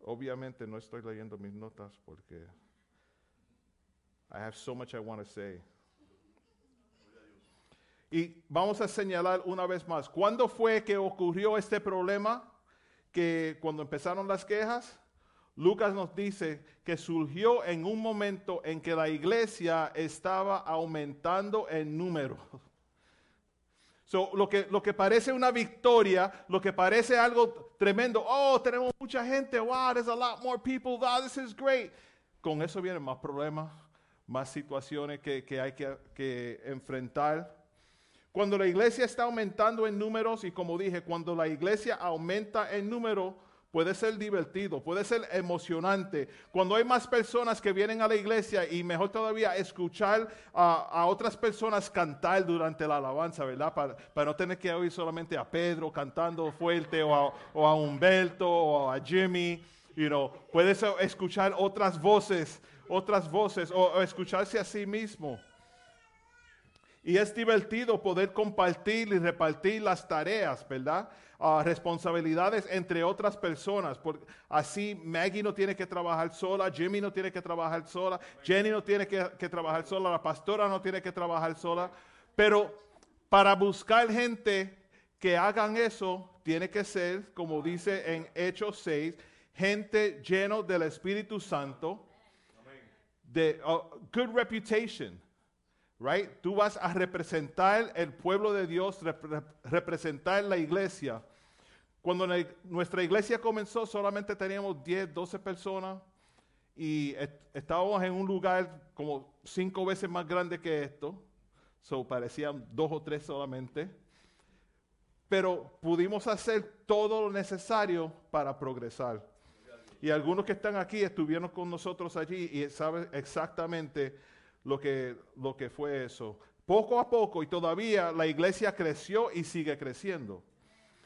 Obviamente no estoy leyendo mis notas porque I have so much I want to say. Y vamos a señalar una vez más, ¿cuándo fue que ocurrió este problema? Que cuando empezaron las quejas, Lucas nos dice que surgió en un momento en que la iglesia estaba aumentando en número. *laughs* So, lo, que, lo que parece una victoria, lo que parece algo tremendo, oh, tenemos mucha gente, wow, there's a lot more people, wow, this is great. Con eso vienen más problemas, más situaciones que, hay que, que enfrentar. Cuando la iglesia está aumentando en números y como dije, cuando la iglesia aumenta en número, puede ser divertido, puede ser emocionante. Cuando hay más personas que vienen a la iglesia y mejor todavía escuchar a, otras personas cantar durante la alabanza, ¿verdad? Para, no tener que oír solamente a Pedro cantando fuerte o a, o a Humberto o a Jimmy. You know, puedes escuchar otras voces, otras voces o escucharse a sí mismo. Y es divertido poder compartir y repartir las tareas, ¿verdad? Uh, responsabilidades entre otras personas. Así Maggie no tiene que trabajar sola, Jimmy no tiene que trabajar sola, Jenny no tiene que, que trabajar sola, la pastora no tiene que trabajar sola. Pero para buscar gente que hagan eso, tiene que ser, como dice en Hechos 6, gente lleno del Espíritu Santo, de uh, good reputation right? Tú vas a representar el pueblo de Dios, rep representar la iglesia. Cuando nuestra iglesia comenzó, solamente teníamos 10, 12 personas y est estábamos en un lugar como cinco veces más grande que esto. So parecían dos o tres solamente. Pero pudimos hacer todo lo necesario para progresar. Y algunos que están aquí estuvieron con nosotros allí y saben exactamente lo que, lo que fue eso. Poco a poco y todavía la iglesia creció y sigue creciendo.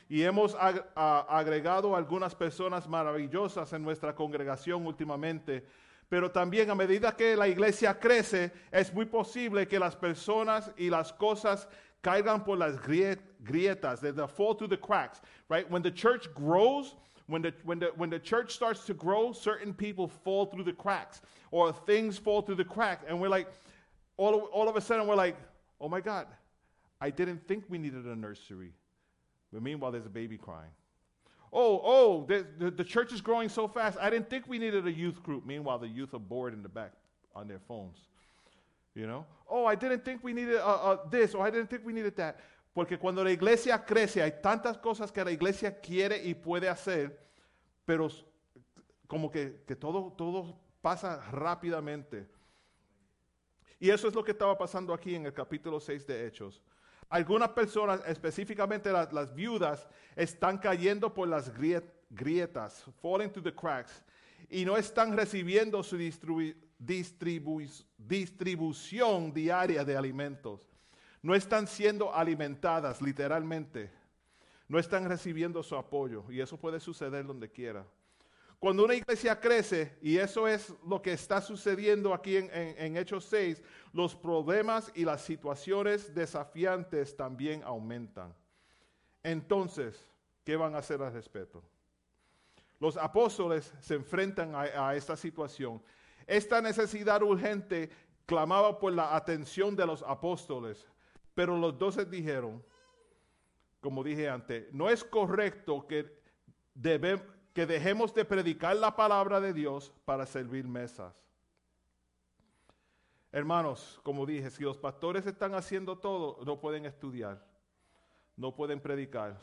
Y hemos agregado algunas personas maravillosas en nuestra congregación últimamente. Pero también a medida que la iglesia crece, es muy posible que las personas y las cosas caigan por las grietas, they fall through the cracks, right? When the church grows, when the, when, the, when the church starts to grow, certain people fall through the cracks or things fall through the crack. And we're like, all of, all of a sudden, we're like, oh my God, I didn't think we needed a nursery. But meanwhile, there's a baby crying. Oh, oh, the, the, the church is growing so fast. I didn't think we needed a youth group. Meanwhile, the youth are bored in the back on their phones. You know? Oh, I didn't think we needed uh, uh, this, or I didn't think we needed that. Porque cuando la iglesia crece, hay tantas cosas que la iglesia quiere y puede hacer, pero como que, todo, todo pasa rápidamente. Y eso es lo que estaba pasando aquí en el capítulo 6 de Hechos. Algunas personas, específicamente las, viudas, están cayendo por las grietas, falling through the cracks, y no están recibiendo su distribu distribu distribución diaria de alimentos. No están siendo alimentadas literalmente. No están recibiendo su apoyo. Y eso puede suceder donde quiera. Cuando una iglesia crece, y eso es lo que está sucediendo aquí en, Hechos 6, los problemas y las situaciones desafiantes también aumentan. Entonces, ¿qué van a hacer al respecto? Los apóstoles se enfrentan a, a esta situación. Esta necesidad urgente clamaba por la atención de los apóstoles, pero los doce dijeron, como dije antes, no es correcto que, que dejemos de predicar la palabra de Dios para servir mesas. Hermanos, como dije, si los pastores están haciendo todo, no pueden estudiar, no pueden predicar.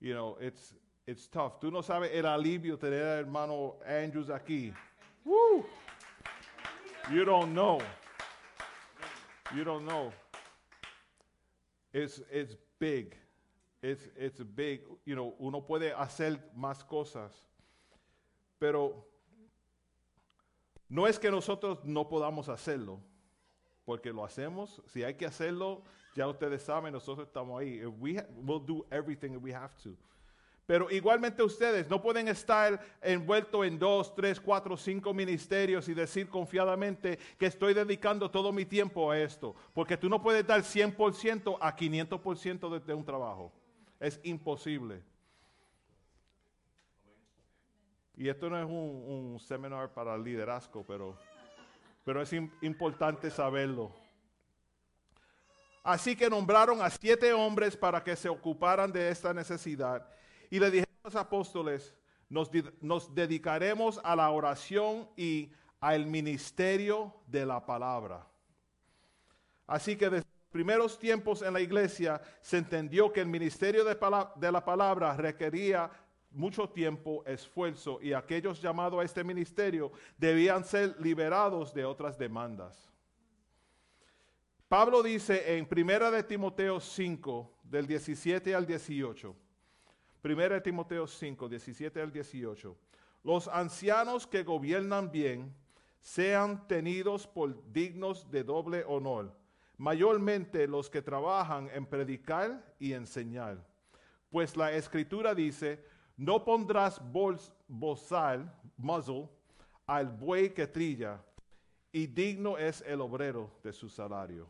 You know, it's, it's tough. Tú no sabes el alivio tener al hermano Andrews aquí. Woo! You don't know. You don't know. It's, it's big. It's, it's big. You know, uno puede hacer más cosas. Pero no es que nosotros no podamos hacerlo, porque lo hacemos. Si hay que hacerlo, ya ustedes saben, nosotros estamos ahí. We we'll do everything we have to. Pero igualmente ustedes no pueden estar envueltos en dos, tres, cuatro, cinco ministerios y decir confiadamente que estoy dedicando todo mi tiempo a esto. Porque tú no puedes dar 100% a 500% de, de un trabajo. Es imposible. Y esto no es un, un seminar para liderazgo, pero, pero es im- importante saberlo. Así que nombraron a siete hombres para que se ocuparan de esta necesidad. Y le dijeron a los apóstoles, nos, di- nos dedicaremos a la oración y al ministerio de la palabra. Así que desde los primeros tiempos en la iglesia se entendió que el ministerio de, de la palabra requería mucho tiempo, esfuerzo, y aquellos llamados a este ministerio debían ser liberados de otras demandas. Pablo dice en 1 de Timoteo 5, del 17 al 18, 1 de Timoteo 5, 17 al 18, los ancianos que gobiernan bien sean tenidos por dignos de doble honor, mayormente los que trabajan en predicar y enseñar. Pues la escritura dice, no pondrás bols- muzzle, al buey que trilla, y digno es el obrero de su salario.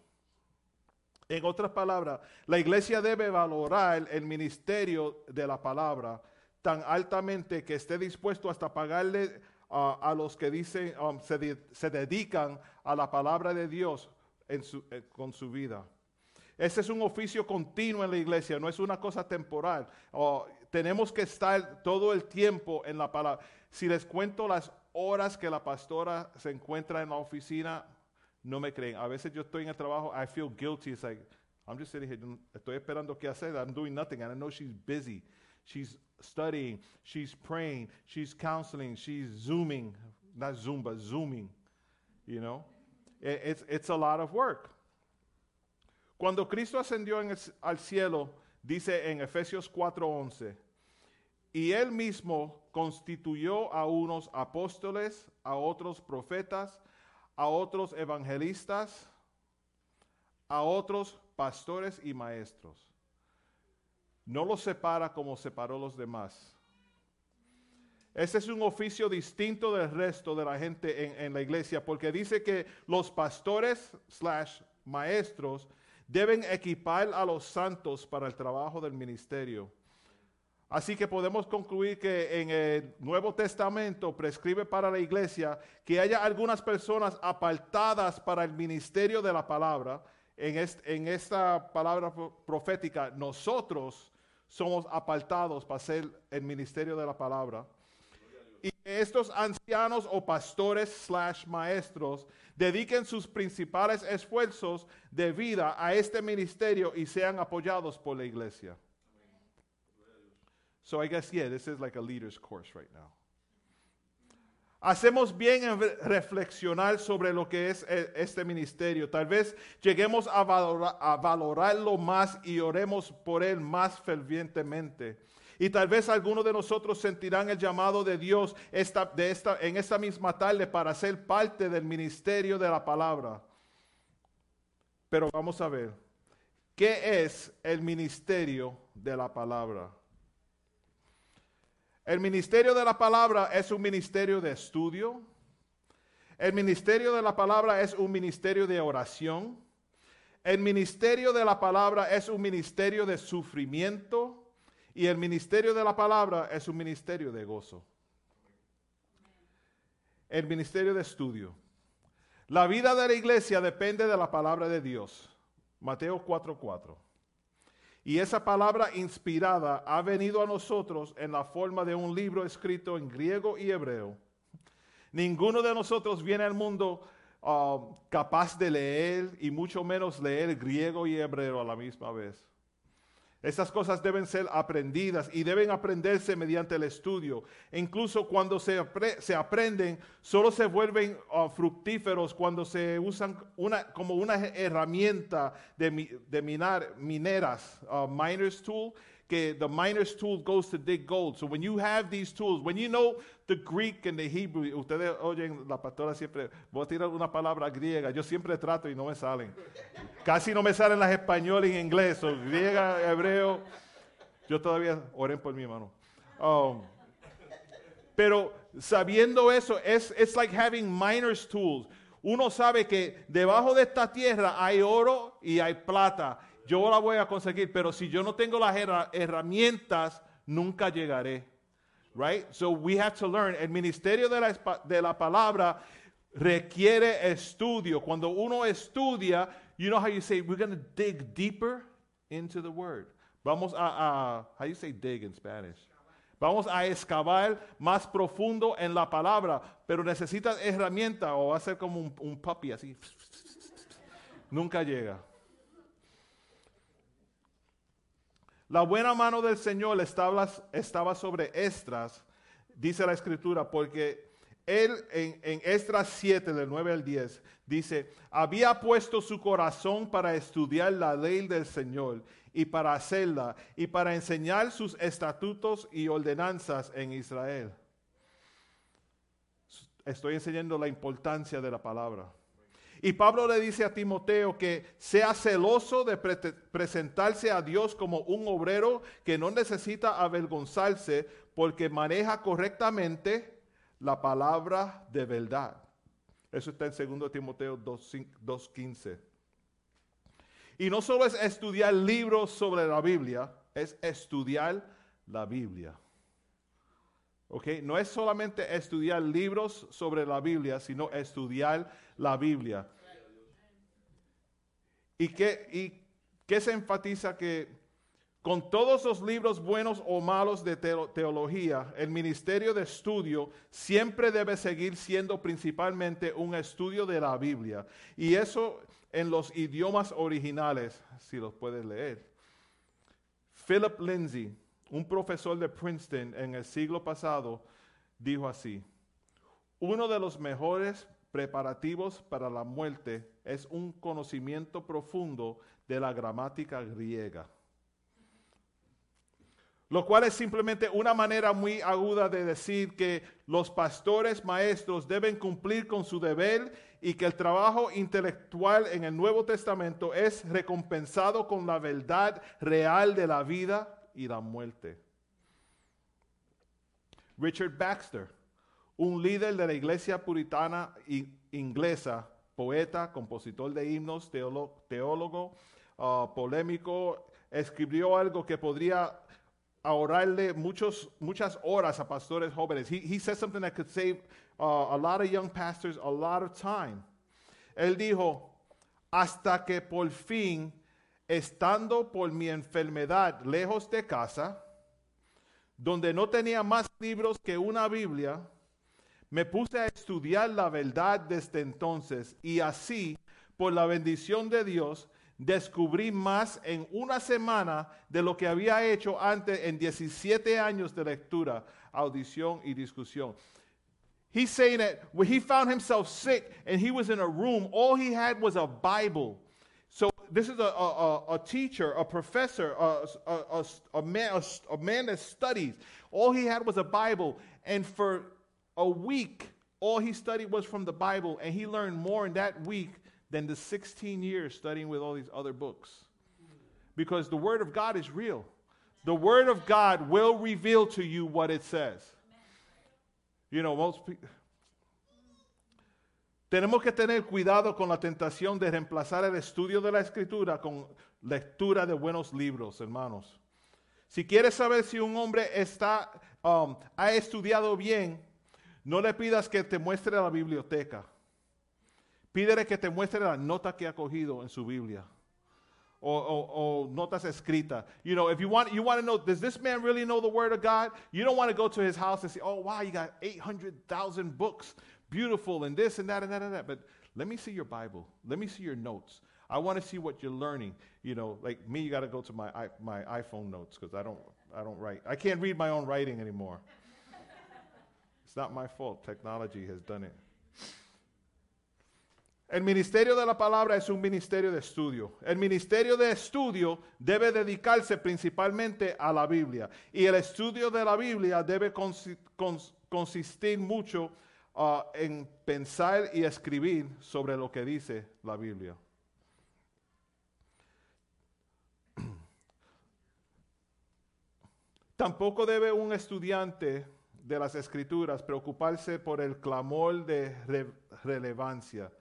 En otras palabras, la iglesia debe valorar el ministerio de la palabra tan altamente que esté dispuesto hasta pagarle a los que dicen, um, se, se dedican a la palabra de Dios eh, con su vida. Ese es un oficio continuo en la iglesia, no es una cosa temporal. Tenemos que estar todo el tiempo en la palabra. Si les cuento las horas que la pastora se encuentra en la oficina, no me creen. A veces yo estoy en el trabajo, I feel guilty. It's like, I'm just sitting here, estoy esperando qué hacer. I'm doing nothing, and I know she's busy. She's studying, she's praying, she's counseling, she's zooming, not Zoom, but zooming. You know, I- it's, it's a lot of work. Cuando Cristo ascendió al cielo, dice en Efesios 4:11, y él mismo constituyó a unos apóstoles, a otros profetas, a otros evangelistas, a otros pastores y maestros. No los separa como separó los demás. Ese es un oficio distinto del resto de la gente en, en la iglesia, porque dice que los pastores slash maestros deben equipar a los santos para el trabajo del ministerio. Así que podemos concluir que en el Nuevo Testamento prescribe para la iglesia que haya algunas personas apartadas para el ministerio de la palabra. En, est- en esta palabra pro- profética, nosotros somos apartados para hacer el ministerio de la palabra. Y estos ancianos o pastores slash maestros dediquen sus principales esfuerzos de vida a este ministerio y sean apoyados por la iglesia. So I guess, yeah, this is like a leader's course right now. Hacemos bien en re- reflexionar sobre lo que es eh, este ministerio. Tal vez lleguemos a, valora- a valorarlo más y oremos por él más fervientemente. Y tal vez algunos de nosotros sentirán el llamado de Dios esta- de esta, en esta misma tarde para ser parte del ministerio de la palabra. Pero vamos a ver, ¿qué es el ministerio de la palabra? El ministerio de la palabra es un ministerio de estudio. El ministerio de la palabra es un ministerio de oración. El ministerio de la palabra es un ministerio de sufrimiento. Y el ministerio de la palabra es un ministerio de gozo. El ministerio de estudio. La vida de la iglesia depende de la palabra de Dios. Mateo 4:4. Y esa palabra inspirada ha venido a nosotros en la forma de un libro escrito en griego y hebreo. Ninguno de nosotros viene al mundo ah, capaz de leer y mucho menos leer griego y hebreo a la misma vez. Estas cosas deben ser aprendidas y deben aprenderse mediante el estudio. E incluso cuando se, se aprenden, solo se vuelven ah, fructíferos cuando se usan como una herramienta de, mi- minar, mineras, uh, miner's tool, que the miner's tool goes to dig gold. So when you have these tools, when you know the Greek and the Hebrew, ustedes oyen la pastora siempre, voy a tirar una palabra griega, yo siempre trato y no me salen. Casi no me salen las español y inglés, o griega, hebreo. Yo todavía, oren por mi hermano. Um, pero sabiendo eso, es it's like having miner's tools. Uno sabe que debajo de esta tierra hay oro y hay plata. Yo la voy a conseguir, pero si yo no tengo las herra- herramientas, nunca llegaré. Right? So we have to learn. El ministerio de la, de la palabra requiere estudio. Cuando uno estudia, you know how you say, we're going to dig deeper into the word. Vamos a, a, how you say dig in Spanish? Vamos a excavar más profundo en la palabra, pero necesitas herramienta o va a ser como un, un puppy así. *laughs* Nunca llega. La buena mano del Señor estaba, estaba sobre Estras, dice la escritura, porque él en, en Estras 7, del 9 al 10, dice, había puesto su corazón para estudiar la ley del Señor y para hacerla y para enseñar sus estatutos y ordenanzas en Israel. Estoy enseñando la importancia de la palabra. Y Pablo le dice a Timoteo que sea celoso de pre- presentarse a Dios como un obrero que no necesita avergonzarse porque maneja correctamente la palabra de verdad. Eso está en 2 Timoteo 2:5 2.15. Y no solo es estudiar libros sobre la Biblia, es estudiar la Biblia. ¿Ok? No es solamente estudiar libros sobre la Biblia, sino estudiar la Biblia. ¿Y qué, y se enfatiza que con todos los libros buenos o malos de teo- teología, el ministerio de estudio siempre debe seguir siendo principalmente un estudio de la Biblia. Y eso en los idiomas originales, si los puedes leer. Philip Lindsay, un profesor de Princeton en el siglo pasado, dijo así, uno de los mejores preparativos para la muerte es un conocimiento profundo de la gramática griega. Lo cual es simplemente una manera muy aguda de decir que los pastores maestros deben cumplir con su deber y que el trabajo intelectual en el Nuevo Testamento es recompensado con la verdad real de la vida y muerte. Richard Baxter, un líder de la iglesia puritana inglesa, poeta, compositor de himnos, teólogo, ah, polémico, escribió algo que podría ahorrarle muchos, muchas horas a pastores jóvenes. He, said something that could save uh, a lot of young pastors a lot of time. Él dijo, hasta que por fin, estando por mi enfermedad lejos de casa, donde no tenía más libros que una Biblia, me puse a estudiar la verdad desde entonces y así, por la bendición de Dios, descubrí más en una semana de lo que había hecho antes en 17 años de lectura, audición y discusión. He's saying that when he found himself sick and he was in a room, all he had was a Bible. This is a, a, a- teacher, a professor, a, a, a, man, a man that studies. All he had was a Bible. And for a week, all he studied was from the Bible. And he learned more in that week than the 16 years studying with all these other books. Because the Word of God is real. The Word of God will reveal to you what it says. You know, most people. Tenemos que tener cuidado con la tentación de reemplazar el estudio de la escritura con lectura de buenos libros, hermanos. Si quieres saber si un hombre está, um, ha estudiado bien, no le pidas que te muestre la biblioteca. Pídele que te muestre la nota que ha cogido en su Biblia. O, o- o notas escritas. You know, if you want, you want to know, does this man really know the Word of God? You don't want to go to his house and say, oh, wow, you got 800,000 books. Beautiful, and this and that and that and that. But let me see your Bible. Let me see your notes. I want to see what you're learning. You know, like me, you got to go to my, my iPhone notes because I don't, I don't write. I can't read my own writing anymore. it's not my fault. Technology has done it. El ministerio de la palabra es un ministerio de estudio. El ministerio de estudio debe dedicarse principalmente a la Biblia. Y el estudio de la Biblia debe consi- cons- consistir mucho ah, en pensar y escribir sobre lo que dice la Biblia. *clears throat* Tampoco debe un estudiante de las escrituras preocuparse por el clamor de re- relevancia.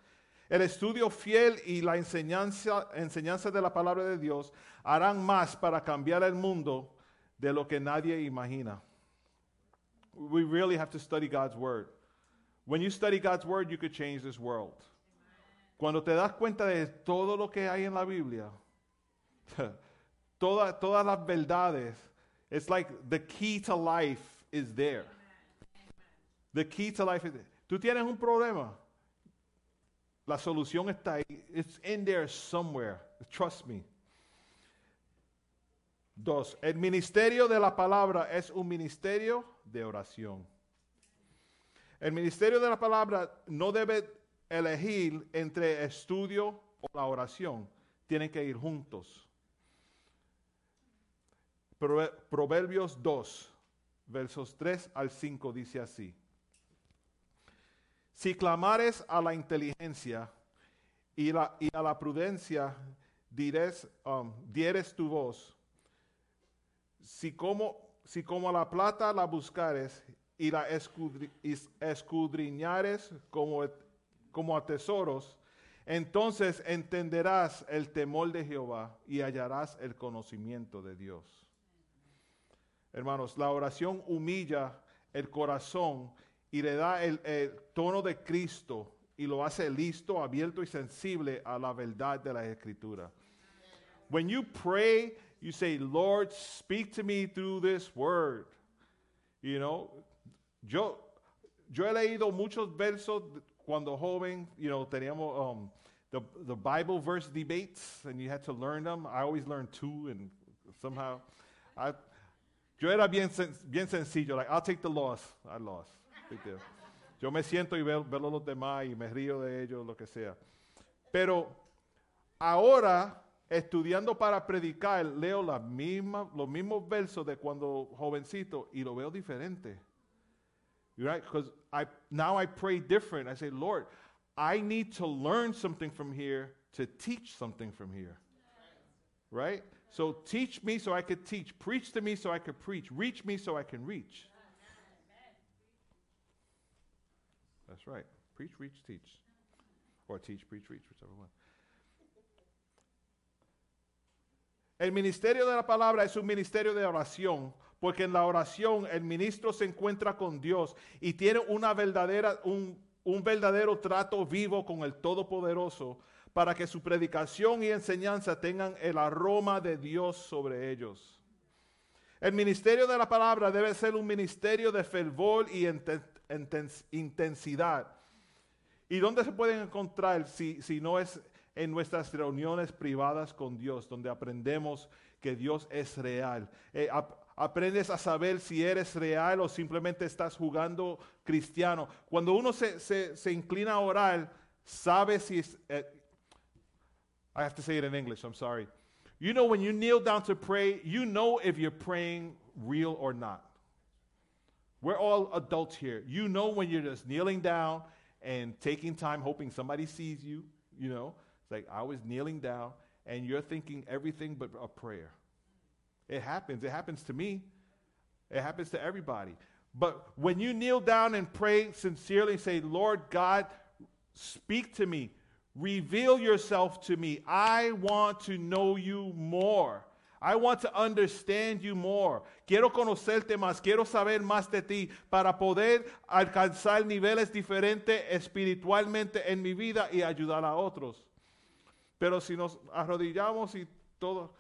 El estudio fiel y la enseñanza, enseñanza de la palabra de Dios harán más para cambiar el mundo de lo que nadie imagina. We really have to study God's word. When you study God's word, you could change this world. Cuando te das cuenta de todo lo que hay en la Biblia, *laughs* toda- todas las verdades, it's like the key to life is there. The key to life is there. Tú tienes un problema. La solución está ahí. It's in there somewhere. Trust me. Dos, el ministerio de la palabra es un ministerio de oración. El ministerio de la palabra no debe elegir entre estudio o la oración. Tienen que ir juntos. Prove- Proverbios 2, versos 3 al 5 dice así. Si clamares a la inteligencia y, a la prudencia dires, um, dieres tu voz, si como, si la plata la buscares y la escudriñares como, como a tesoros, entonces entenderás el temor de Jehová y hallarás el conocimiento de Dios. Hermanos, la oración humilla el corazón y le da el, el tono de Cristo y lo hace listo, abierto y sensible a la verdad de la Escritura. When you pray, you say, Lord, speak to me through this word. You know, yo, yo he leído muchos versos cuando joven, you know, teníamos um, the, the Bible verse debates and you had to learn them. I always learned two and somehow I, yo era bien, sen- bien sencillo, like, I'll take the loss. I lost. Yo me siento y veo, veo los demás y me río de ellos, lo que sea. Pero ahora, estudiando para predicar, leo la misma, los mismos versos de cuando jovencito y lo veo diferente. Right? Because I now I pray different. I say, Lord, I need to learn something from here to teach something from here. Right? So teach me so I could teach. Preach to me so I could preach. Reach me so I can reach. That's right. Preach, reach, teach. Or teach, preach, reach, whichever one. El ministerio de la palabra es un ministerio de oración, porque en la oración el ministro se encuentra con Dios y tiene una verdadera, un, un verdadero trato vivo con el Todopoderoso para que su predicación y enseñanza tengan el aroma de Dios sobre ellos. El ministerio de la palabra debe ser un ministerio de fervor y inten- intens- intensidad. ¿Y dónde se pueden encontrar si, si no es en nuestras reuniones privadas con Dios, donde aprendemos que Dios es real? Eh, aprendes a saber si eres real o simplemente estás jugando cristiano. Cuando uno se, se- se inclina a orar, sabe si es... eh, I have to say it in English, I'm sorry. You know, when you kneel down to pray, you know if you're praying real or not. We're all adults here. You know when you're just kneeling down and taking time, hoping somebody sees you, you know. It's like I was kneeling down and you're thinking everything but a prayer. It happens. It happens to me. It happens to everybody. But when you kneel down and pray sincerely and say, Lord God, speak to me, reveal yourself to me. I want to know you more. I want to understand you more. Quiero conocerte más, quiero saber más de ti para poder alcanzar niveles diferentes espiritualmente en mi vida y ayudar a otros. Pero si nos arrodillamos y todo,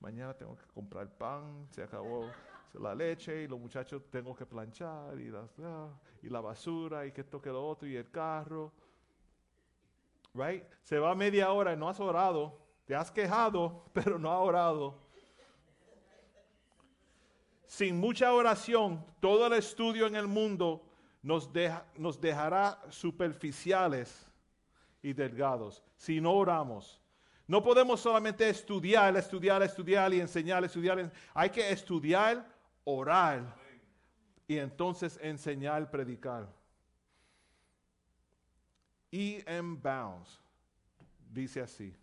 mañana tengo que comprar pan, se acabó la leche y los muchachos tengo que planchar y, las- ah, y la basura y que esto que lo otro y el carro. Right? Se va media hora y no has orado. Te has quejado, *laughs* pero no has orado. Sin mucha oración, todo el estudio en el mundo nos, deja- nos dejará superficiales y delgados si no oramos. No podemos solamente estudiar, estudiar, estudiar y enseñar, estudiar. Hay que estudiar, orar y entonces enseñar, predicar. E.M. Bounds dice así.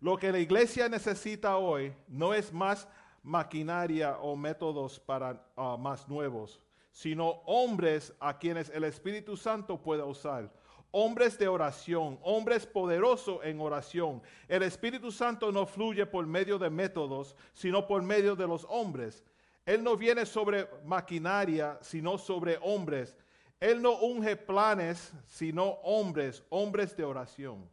Lo que la iglesia necesita hoy no es más maquinaria o métodos para ah, más nuevos, sino hombres a quienes el Espíritu Santo pueda usar. Hombres de oración, hombres poderosos en oración. El Espíritu Santo no fluye por medio de métodos, sino por medio de los hombres. Él no viene sobre maquinaria, sino sobre hombres. Él no unge planes, sino hombres, hombres de oración.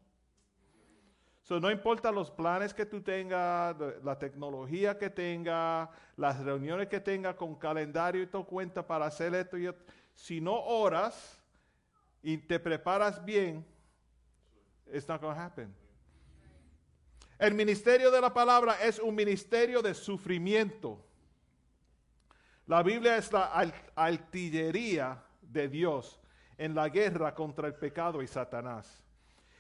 So, no importa los planes que tú tengas, la tecnología que tengas, las reuniones que tengas con calendario y todo cuenta para hacer esto y otro. Si no oras y te preparas bien, it's not going to happen. El ministerio de la palabra es un ministerio de sufrimiento. La Biblia es la artillería de Dios en la guerra contra el pecado y Satanás.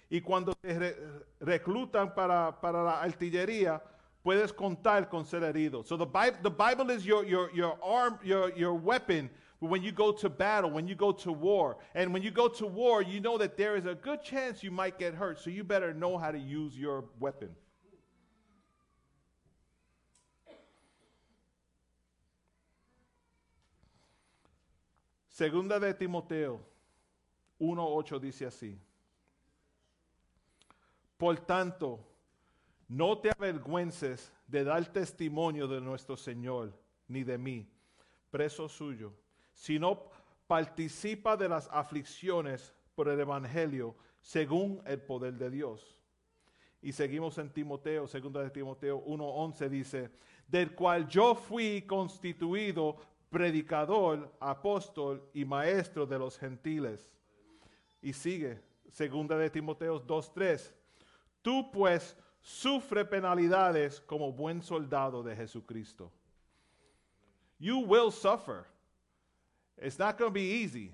Y cuando te re- reclutan para, para la artillería, puedes contar con ser herido. So the Bible, the Bible is your, your, your arm, your, your weapon when you go to battle, when you go to war. And when you go to war, you know that there is a good chance you might get hurt. So you better know how to use your weapon. Segunda de Timoteo 1.8 dice así. Por tanto, no te avergüences de dar testimonio de nuestro Señor, ni de mí, preso suyo, sino participa de las aflicciones por el Evangelio según el poder de Dios. Y seguimos en Timoteo, segunda de Timoteo 1:11 dice, del cual yo fui constituido predicador, apóstol y maestro de los gentiles. Y sigue, segunda de Timoteo 2:3. Tú pues sufre penalidades como buen soldado de Jesucristo. You will suffer. It's not going to be easy.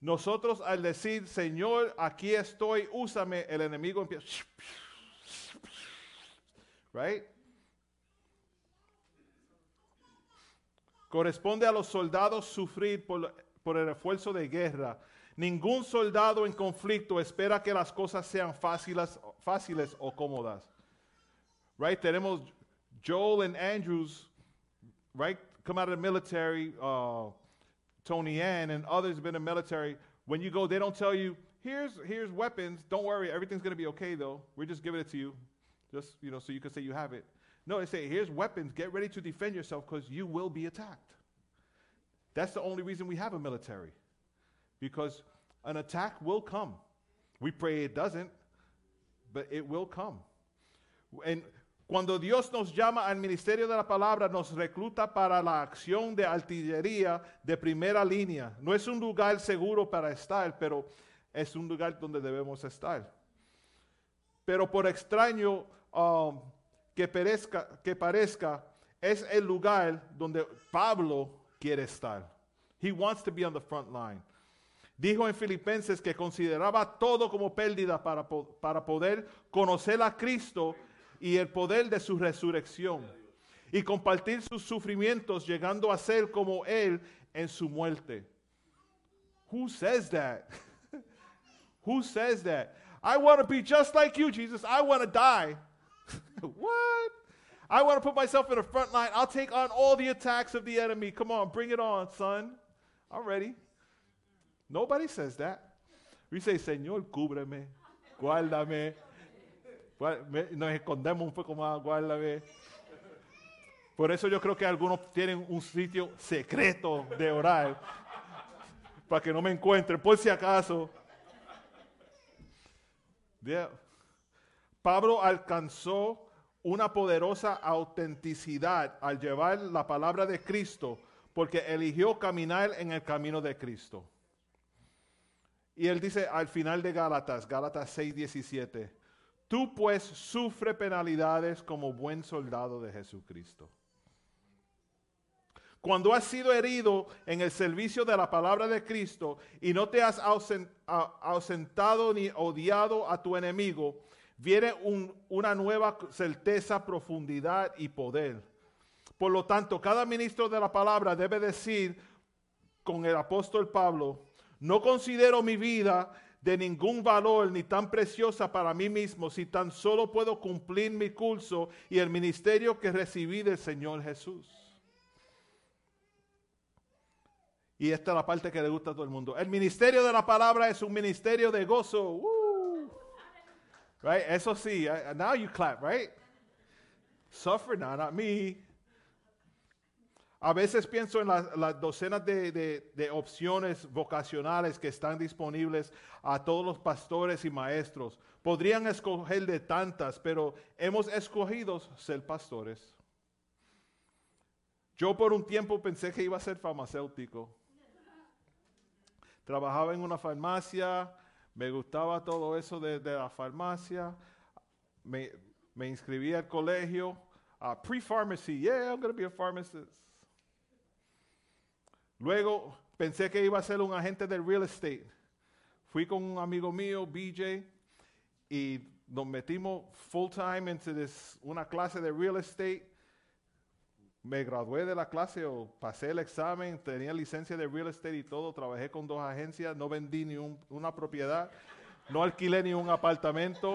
Nosotros al decir, Señor, aquí estoy, úsame, el enemigo empieza. Right? Corresponde a los soldados sufrir por, por el esfuerzo de guerra. Ningún soldado en conflicto espera que las cosas sean fáciles, fáciles o cómodas. Right? Tenemos Joel and Andrews, right? Come out of the military. Uh, Tony Ann and others have been in the military. When you go, they don't tell you, here's here's weapons. Don't worry, everything's gonna be okay though. We're just giving it to you, just you know, so you can say you have it. No, they say, here's weapons. Get ready to defend yourself because you will be attacked. That's the only reason we have a military, because an attack will come. We pray it doesn't, but it will come. En- cuando Dios nos llama al ministerio de la palabra, nos recluta para la acción de artillería de primera línea. No es un lugar seguro para estar, pero es un lugar donde debemos estar. Pero por extraño um, que, perezca, que parezca, es el lugar donde Pablo quiere estar. He wants to be on the front line. Dijo en Filipenses que consideraba todo como pérdida para, para poder conocer a Cristo y el poder de su resurrección y compartir sus sufrimientos llegando a ser como Él en su muerte. Who says that? *laughs* Who says that? I want to be just like you, Jesus. I want to die. *laughs* what? I want to put myself in the front line. I'll take on all the attacks of the enemy. Come on, bring it on, son. I'm ready. Nobody says that. We say, Señor, cúbreme, guárdame. Nos escondemos un poco más, guárdame. Por eso yo creo que algunos tienen un sitio secreto de orar para que no me encuentren, por si acaso. Yeah. Pablo alcanzó una poderosa autenticidad al llevar la palabra de Cristo porque eligió caminar en el camino de Cristo. Y él dice al final de Gálatas, Gálatas 6:17, tú pues sufre penalidades como buen soldado de Jesucristo. Cuando has sido herido en el servicio de la palabra de Cristo y no te has ausentado ni odiado a tu enemigo, viene un- una nueva certeza, profundidad y poder. Por lo tanto, cada ministro de la palabra debe decir con el apóstol Pablo, no considero mi vida de ningún valor ni tan preciosa para mí mismo si tan solo puedo cumplir mi curso y el ministerio que recibí del Señor Jesús. Y esta es la parte que le gusta a todo el mundo. El ministerio de la palabra es un ministerio de gozo. Woo. Right? Eso sí. uh, Now you clap, right? Suffer now, not me. A veces pienso en las, las docenas de, opciones vocacionales que están disponibles a todos los pastores y maestros. Podrían escoger de tantas, pero hemos escogido ser pastores. Yo por un tiempo pensé que iba a ser farmacéutico. Trabajaba en una farmacia, me gustaba todo eso de, la farmacia. Me, me inscribí al colegio, a pre-pharmacy. Yeah, I'm going to be a pharmacist. Luego pensé que iba a ser un agente de real estate. Fui con un amigo mío, BJ, y nos metimos full time this, una clase de real estate. Me gradué de la clase o pasé el examen, tenía licencia de real estate y todo, trabajé con dos agencias, no vendí ni un- una propiedad, no alquilé ni un apartamento.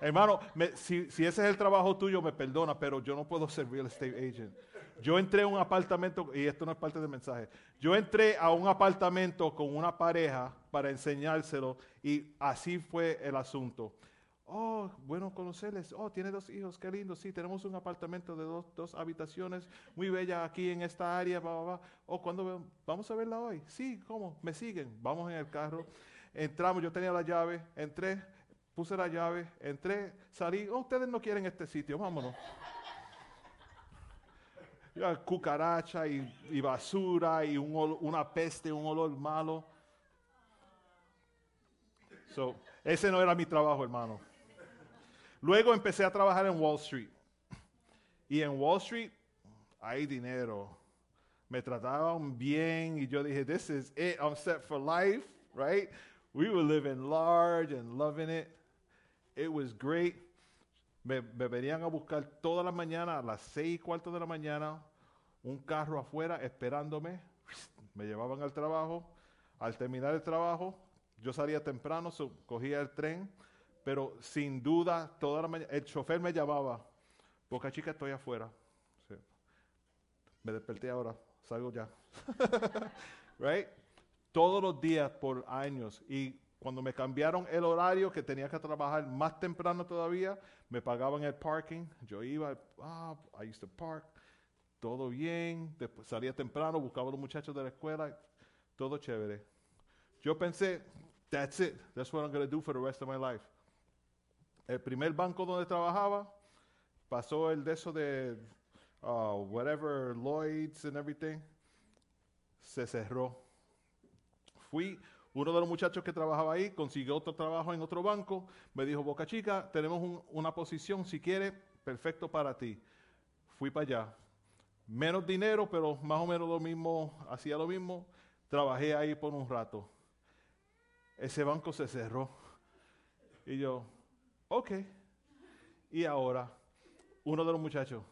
Hermano, me- si, si ese es el trabajo tuyo, me perdona, pero yo no puedo ser real estate agent. Yo entré a un apartamento, y esto no es parte del mensaje, yo entré a un apartamento con una pareja para enseñárselo y así fue el asunto. Oh, bueno conocerles. Oh, tiene dos hijos, qué lindo. Sí, tenemos un apartamento de dos, dos habitaciones, muy bella aquí en esta área. bla, bla, bla. Oh, ¿cuándo vamos a verla hoy? Sí, ¿cómo? Me siguen. Vamos en el carro. Entramos, yo tenía la llave, entré, puse la llave, entré, salí. Oh, ustedes no quieren este sitio, vámonos. Cucaracha y, basura y un una peste, un olor malo. So, ese no era mi trabajo, hermano. Luego empecé a trabajar en Wall Street. Y en Wall Street hay dinero. Me trataban bien y yo dije, this is it. I'm set for life, right? We were living large and loving it. It was great. Me, venían a buscar toda la mañana, a las seis y cuarto de la mañana, un carro afuera esperándome. Me llevaban al trabajo. Al terminar el trabajo, yo salía temprano, so- cogía el tren, pero sin duda, toda la mañana, el chofer me llamaba. Boca Chica, estoy afuera. Me desperté ahora, salgo ya. *laughs* right? Todos los días por años. Y cuando me cambiaron el horario, que tenía que trabajar más temprano todavía, me pagaban el parking. Yo iba, ah, I used to park. Todo bien. Después salía temprano, buscaba los muchachos de la escuela. Todo chévere. Yo pensé, that's it. That's what I'm going to do for the rest of my life. El primer banco donde trabajaba, pasó el de eso de uh, whatever, Lloyds and everything, se cerró. Fui, uno de los muchachos que trabajaba ahí consiguió otro trabajo en otro banco, me dijo, Boca Chica, tenemos un- una posición, si quieres, perfecto para ti. Fui para allá. Menos dinero, pero más o menos lo mismo, hacía lo mismo. Trabajé ahí por un rato. Ese banco se cerró. Y yo, ok. Y ahora, uno de los muchachos,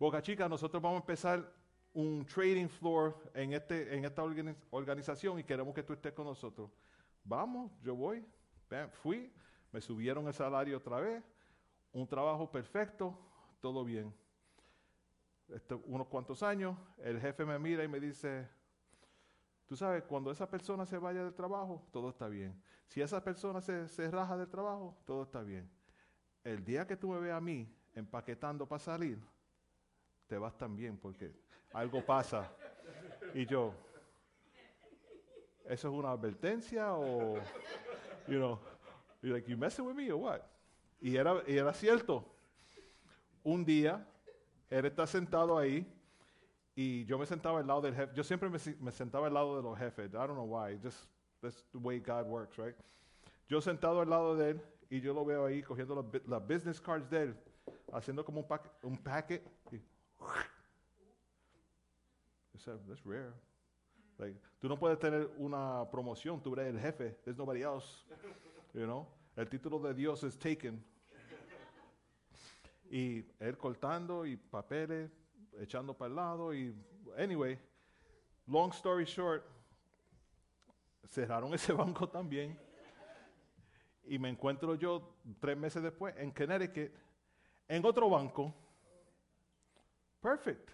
Boca Chica, nosotros vamos a empezar un trading floor en, este, en esta organi- organización y queremos que tú estés con nosotros. Vamos, yo voy. Fui, me subieron el salario otra vez, un trabajo perfecto, todo bien. Unos cuantos años, el jefe me mira y me dice, tú sabes, cuando esa persona se vaya del trabajo, todo está bien. Si esa persona se, se raja del trabajo, todo está bien. El día que tú me veas a mí empaquetando para salir, te vas también porque algo pasa. Y yo, ¿eso es una advertencia o, you know, you're like, you messing with me or what? Y era, y era cierto. Un día, él está sentado ahí y yo me sentaba al lado del jefe. Yo siempre me, me sentaba al lado de los jefes. I don't know why. Just that's the way God works, right? Yo sentado al lado de él y yo lo veo ahí cogiendo las las business cards de él, haciendo como un, pack, un packet. Y, Said, that's rare. Like, tú no puedes tener una promoción, tú eres el jefe. There's nobody else. You know? El título de Dios es taken. Y él cortando y papeles, echando para el lado y anyway, long story short, cerraron *laughs* ese banco también. Y me encuentro yo tres meses después en Connecticut, en otro banco. Perfect.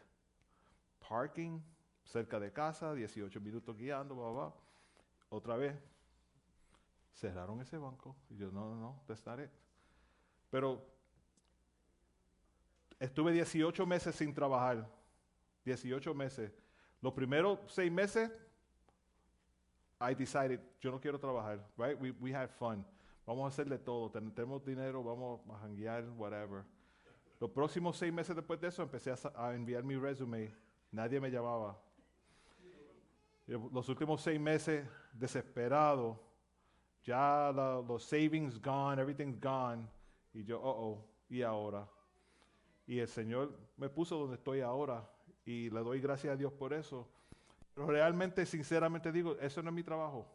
Parking, cerca de casa, 18 minutos guiando, bla, bla. Otra vez, cerraron ese banco. Y yo, no, no, no, that's. Pero estuve 18 meses sin trabajar. 18 meses. Los primeros seis meses, I decided, yo no quiero trabajar, right? We, we had fun. Vamos a hacer de todo. Ten- Tenemos dinero, vamos a janguear, whatever. Los próximos seis meses después de eso, empecé a, a enviar mi resume. Nadie me llamaba. Y Los últimos seis meses, desesperado. Ya los savings gone, everything's gone. Y yo, oh, oh, ¿y ahora? Y el Señor me puso donde estoy ahora. Y le doy gracias a Dios por eso. Pero realmente, sinceramente digo, eso no es mi trabajo.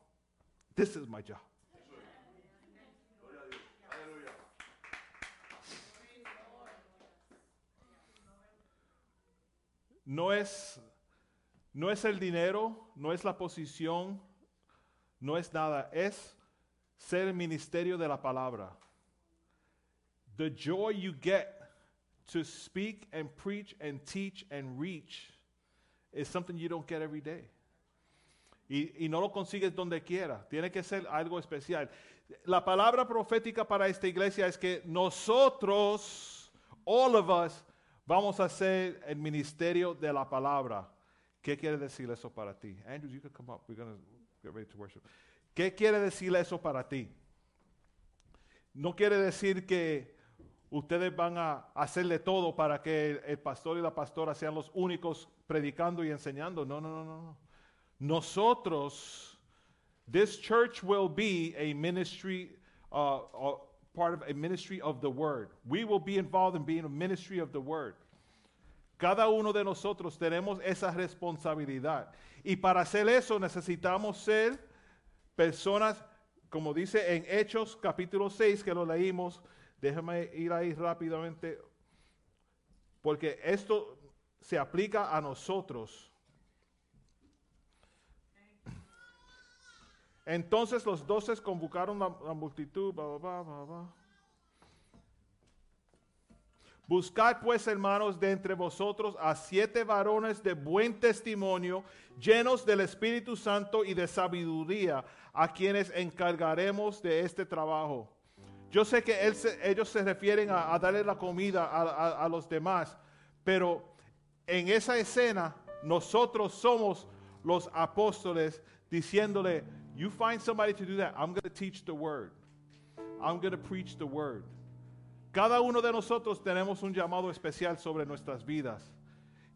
This is my job. No es, no es el dinero, no es la posición, no es nada, es ser el ministerio de la palabra. The joy you get to speak and preach and teach and reach is something you don't get every day. Y, no lo consigues donde quiera. Tiene que ser algo especial. La palabra profética para esta iglesia es que nosotros, all of us, vamos a hacer el ministerio de la palabra. ¿Qué quiere decir eso para ti? Andrew, you can come up. We're going get ready to worship. ¿Qué quiere decir eso para ti? No quiere decir que ustedes van a hacerle todo para que el, pastor y la pastora sean los únicos predicando y enseñando. No, no, no. no. Nosotros, this church will be a ministry, uh, uh, part of a ministry of the word. We will be involved in being a ministry of the word. Cada uno de nosotros tenemos esa responsabilidad. Y para hacer eso necesitamos ser personas, como dice en Hechos capítulo 6, que lo leímos. Déjame ir ahí rápidamente, porque esto se aplica a nosotros. Entonces los doces convocaron la, la multitud. Buscad pues, hermanos, de entre vosotros a siete varones de buen testimonio, llenos del Espíritu Santo y de sabiduría, a quienes encargaremos de este trabajo. Yo sé que ellos se refieren a, darle la comida a, a- a los demás, pero en esa escena nosotros somos los apóstoles diciéndole, you find somebody to do that, I'm going to teach the word. I'm going to preach the word. Cada uno de nosotros tenemos un llamado especial sobre nuestras vidas.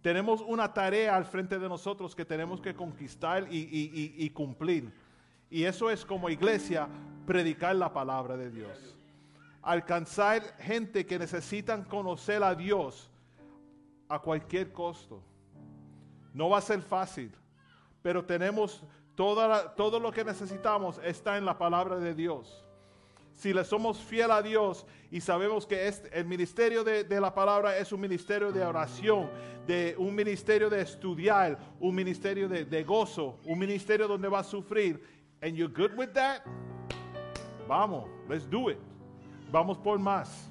Tenemos una tarea al frente de nosotros que tenemos que conquistar y, cumplir. Y eso es como iglesia, predicar la palabra de Dios. Alcanzar gente que necesitan conocer a Dios a cualquier costo. No va a ser fácil, pero tenemos toda la- todo lo que necesitamos está en la palabra de Dios si le somos fiel a Dios y sabemos que el ministerio de, la palabra es un ministerio de oración, de un ministerio de estudiar, un ministerio de, gozo, un ministerio donde va a sufrir, and you're good with that, vamos, let's do it. Vamos por más.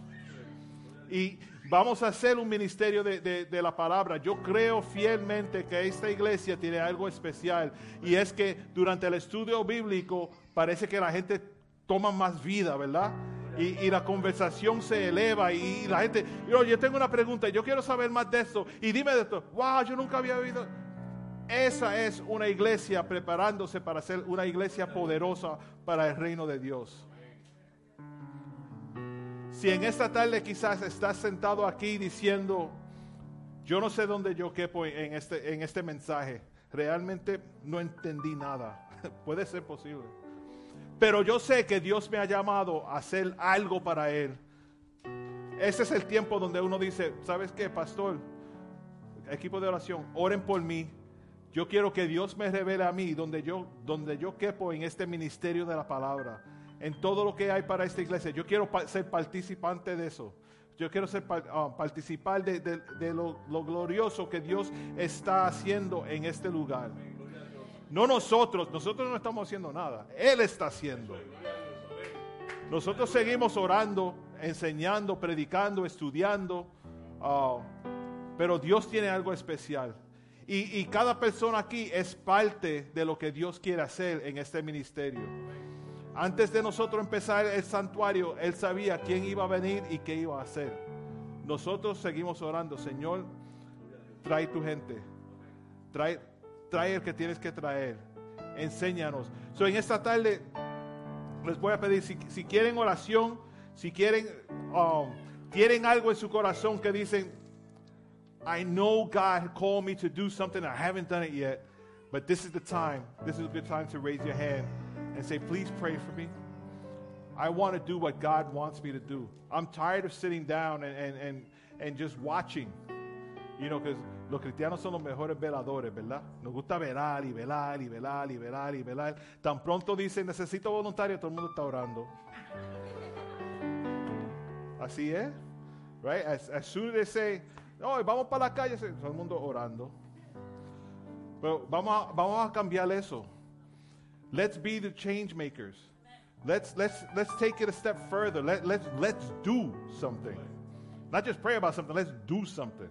Y vamos a hacer un ministerio de la palabra. Yo creo fielmente que esta iglesia tiene algo especial. Y es que durante el estudio bíblico parece que la gente toma más vida, ¿verdad? Y, la conversación se eleva y, la gente, yo, yo tengo una pregunta, yo quiero saber más de esto. Y dime de esto, wow, yo nunca había oído. Esa es una iglesia preparándose para ser una iglesia poderosa para el reino de Dios. Si en esta tarde quizás estás sentado aquí diciendo, yo no sé dónde yo quepo en este, en este mensaje, realmente no entendí nada, *laughs* puede ser posible. Pero yo sé que Dios me ha llamado a hacer algo para Él. Ese es el tiempo donde uno dice, ¿sabes qué, pastor? Equipo de oración, oren por mí. Yo quiero que Dios me revele a mí donde yo, donde yo quepo en este ministerio de la palabra, en todo lo que hay para esta iglesia. Yo quiero ser participante de eso. Yo quiero ser ah, participar de, lo glorioso que Dios está haciendo en este lugar. No nosotros, nosotros no estamos haciendo nada. Él está haciendo. Nosotros seguimos orando, enseñando, predicando, estudiando, ah, pero Dios tiene algo especial. Y, y cada persona aquí es parte de lo que Dios quiere hacer en este ministerio. Antes de nosotros empezar el santuario, Él sabía quién iba a venir y qué iba a hacer. Nosotros seguimos orando, Señor, trae tu gente, trae, trae el que tienes que traer, enséñanos. So, en esta tarde les voy a pedir, si, si quieren oración, si quieren, um, tienen algo en su corazón que dicen, I know God called me to do something, I haven't done it yet, but this is the time, this is a good time to raise your hand and say, please pray for me. I want to do what God wants me to do. I'm tired of sitting down and, and, and, and just watching. You know, because los cristianos son los mejores veladores, ¿verdad? Nos gusta velar y velar y velar y velar y velar. Tan pronto dicen, necesito voluntario, todo el mundo está orando. Así es. Right? As, as soon as they say, oh, vamos para la calle, todo el mundo orando. Pero vamos a, vamos a cambiar eso. Let's be the change makers. Let's, let's, let's take it a step further. Let, let's, let's do something. Not just pray about something, let's do something.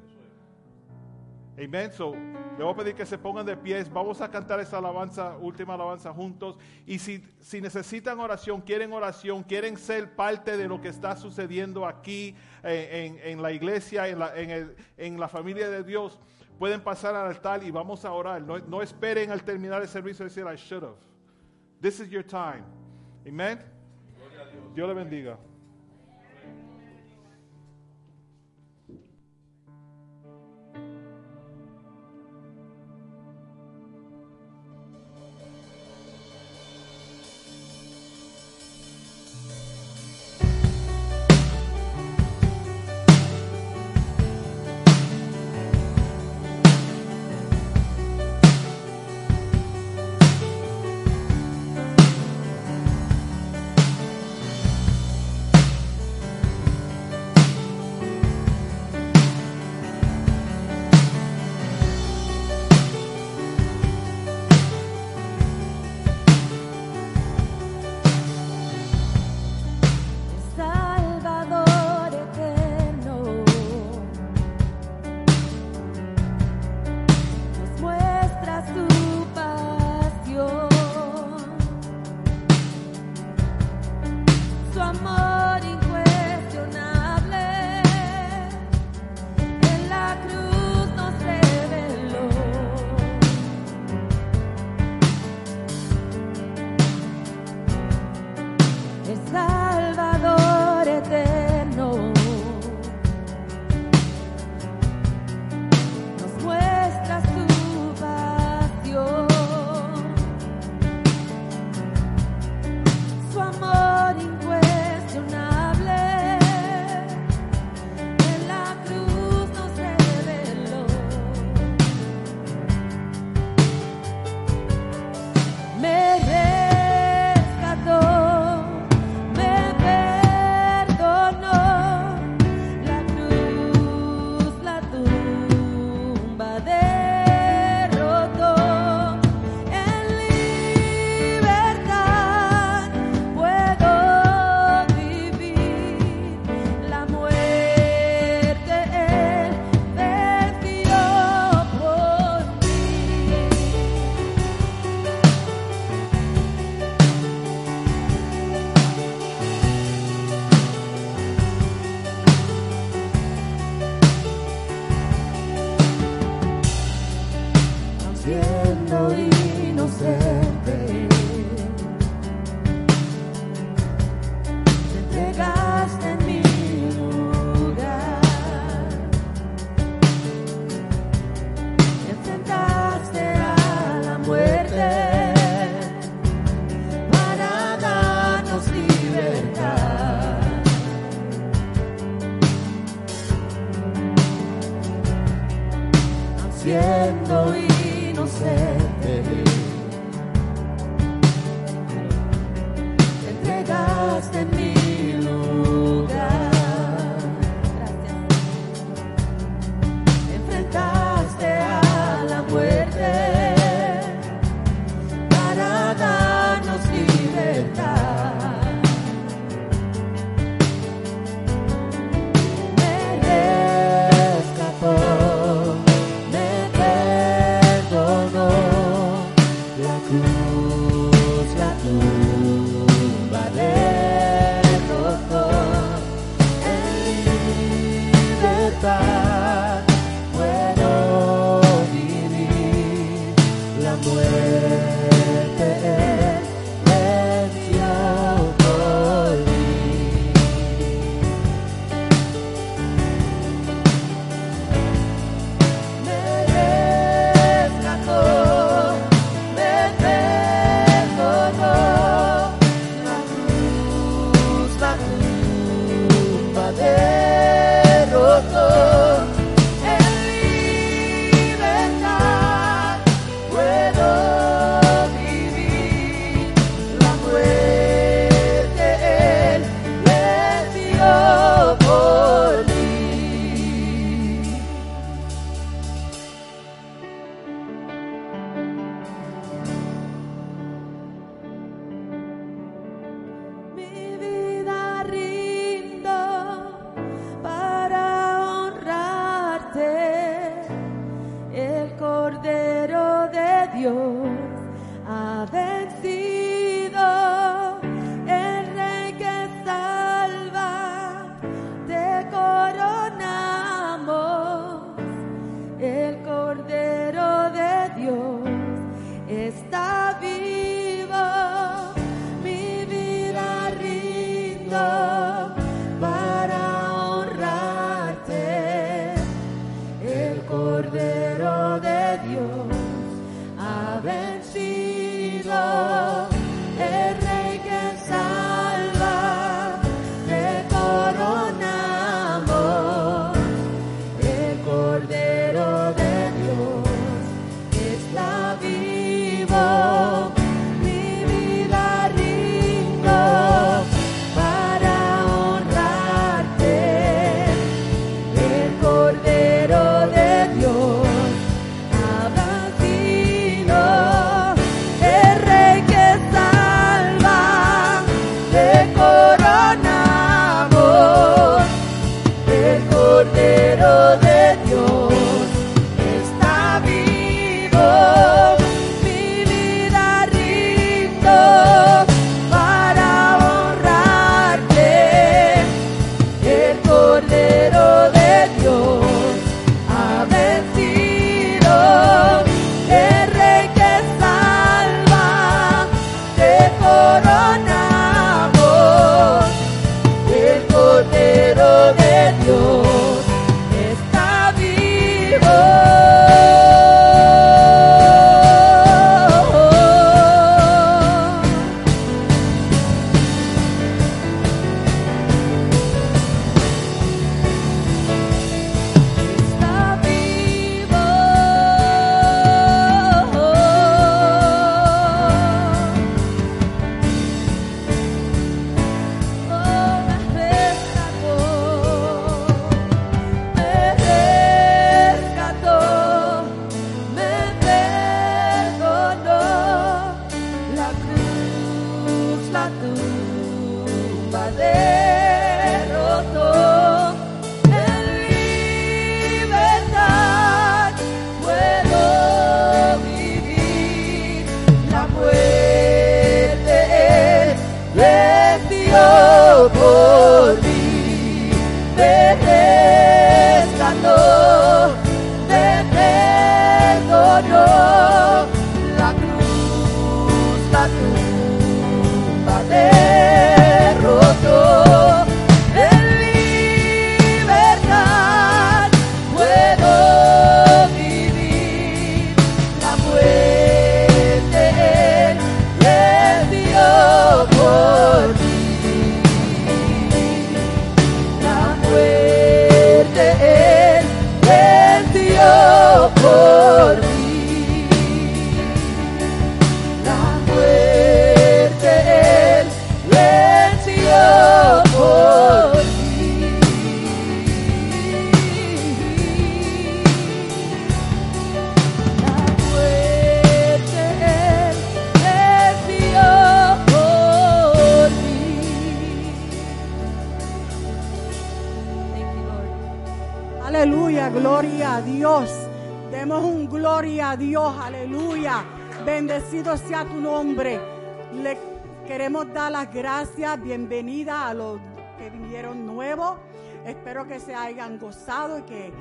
Amen. So, le voy a pedir que se pongan de pies. Vamos a cantar esa alabanza, última alabanza juntos. Y si, si necesitan oración, quieren oración, quieren ser parte de lo que está sucediendo aquí eh, en, en, la iglesia, en la, en, la familia de Dios, pueden pasar al altar y vamos a orar. No, no esperen al terminar el servicio decir, I should have. This is your time. Amen. Dios le bendiga. Hayan gozado y que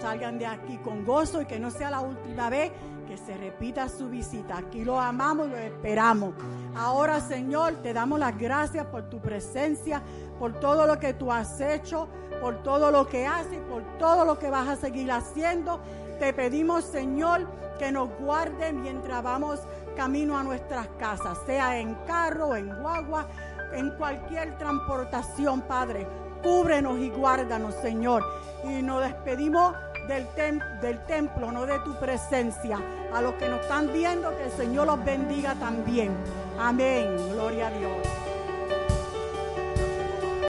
salgan de aquí con gozo y que no sea la última vez que se repita su visita. Aquí lo amamos y lo esperamos. Ahora, Señor, te damos las gracias por tu presencia, por todo lo que tú has hecho, por todo lo que haces, por todo lo que vas a seguir haciendo. Te pedimos, Señor, que nos guarde mientras vamos camino a nuestras casas, sea en carro, en guagua, en cualquier transportación, Padre. Cúbrenos y guárdanos, Señor. Y nos despedimos del, templo, no de tu presencia. A los que nos están viendo, que el Señor los bendiga también. Amén. Gloria a Dios.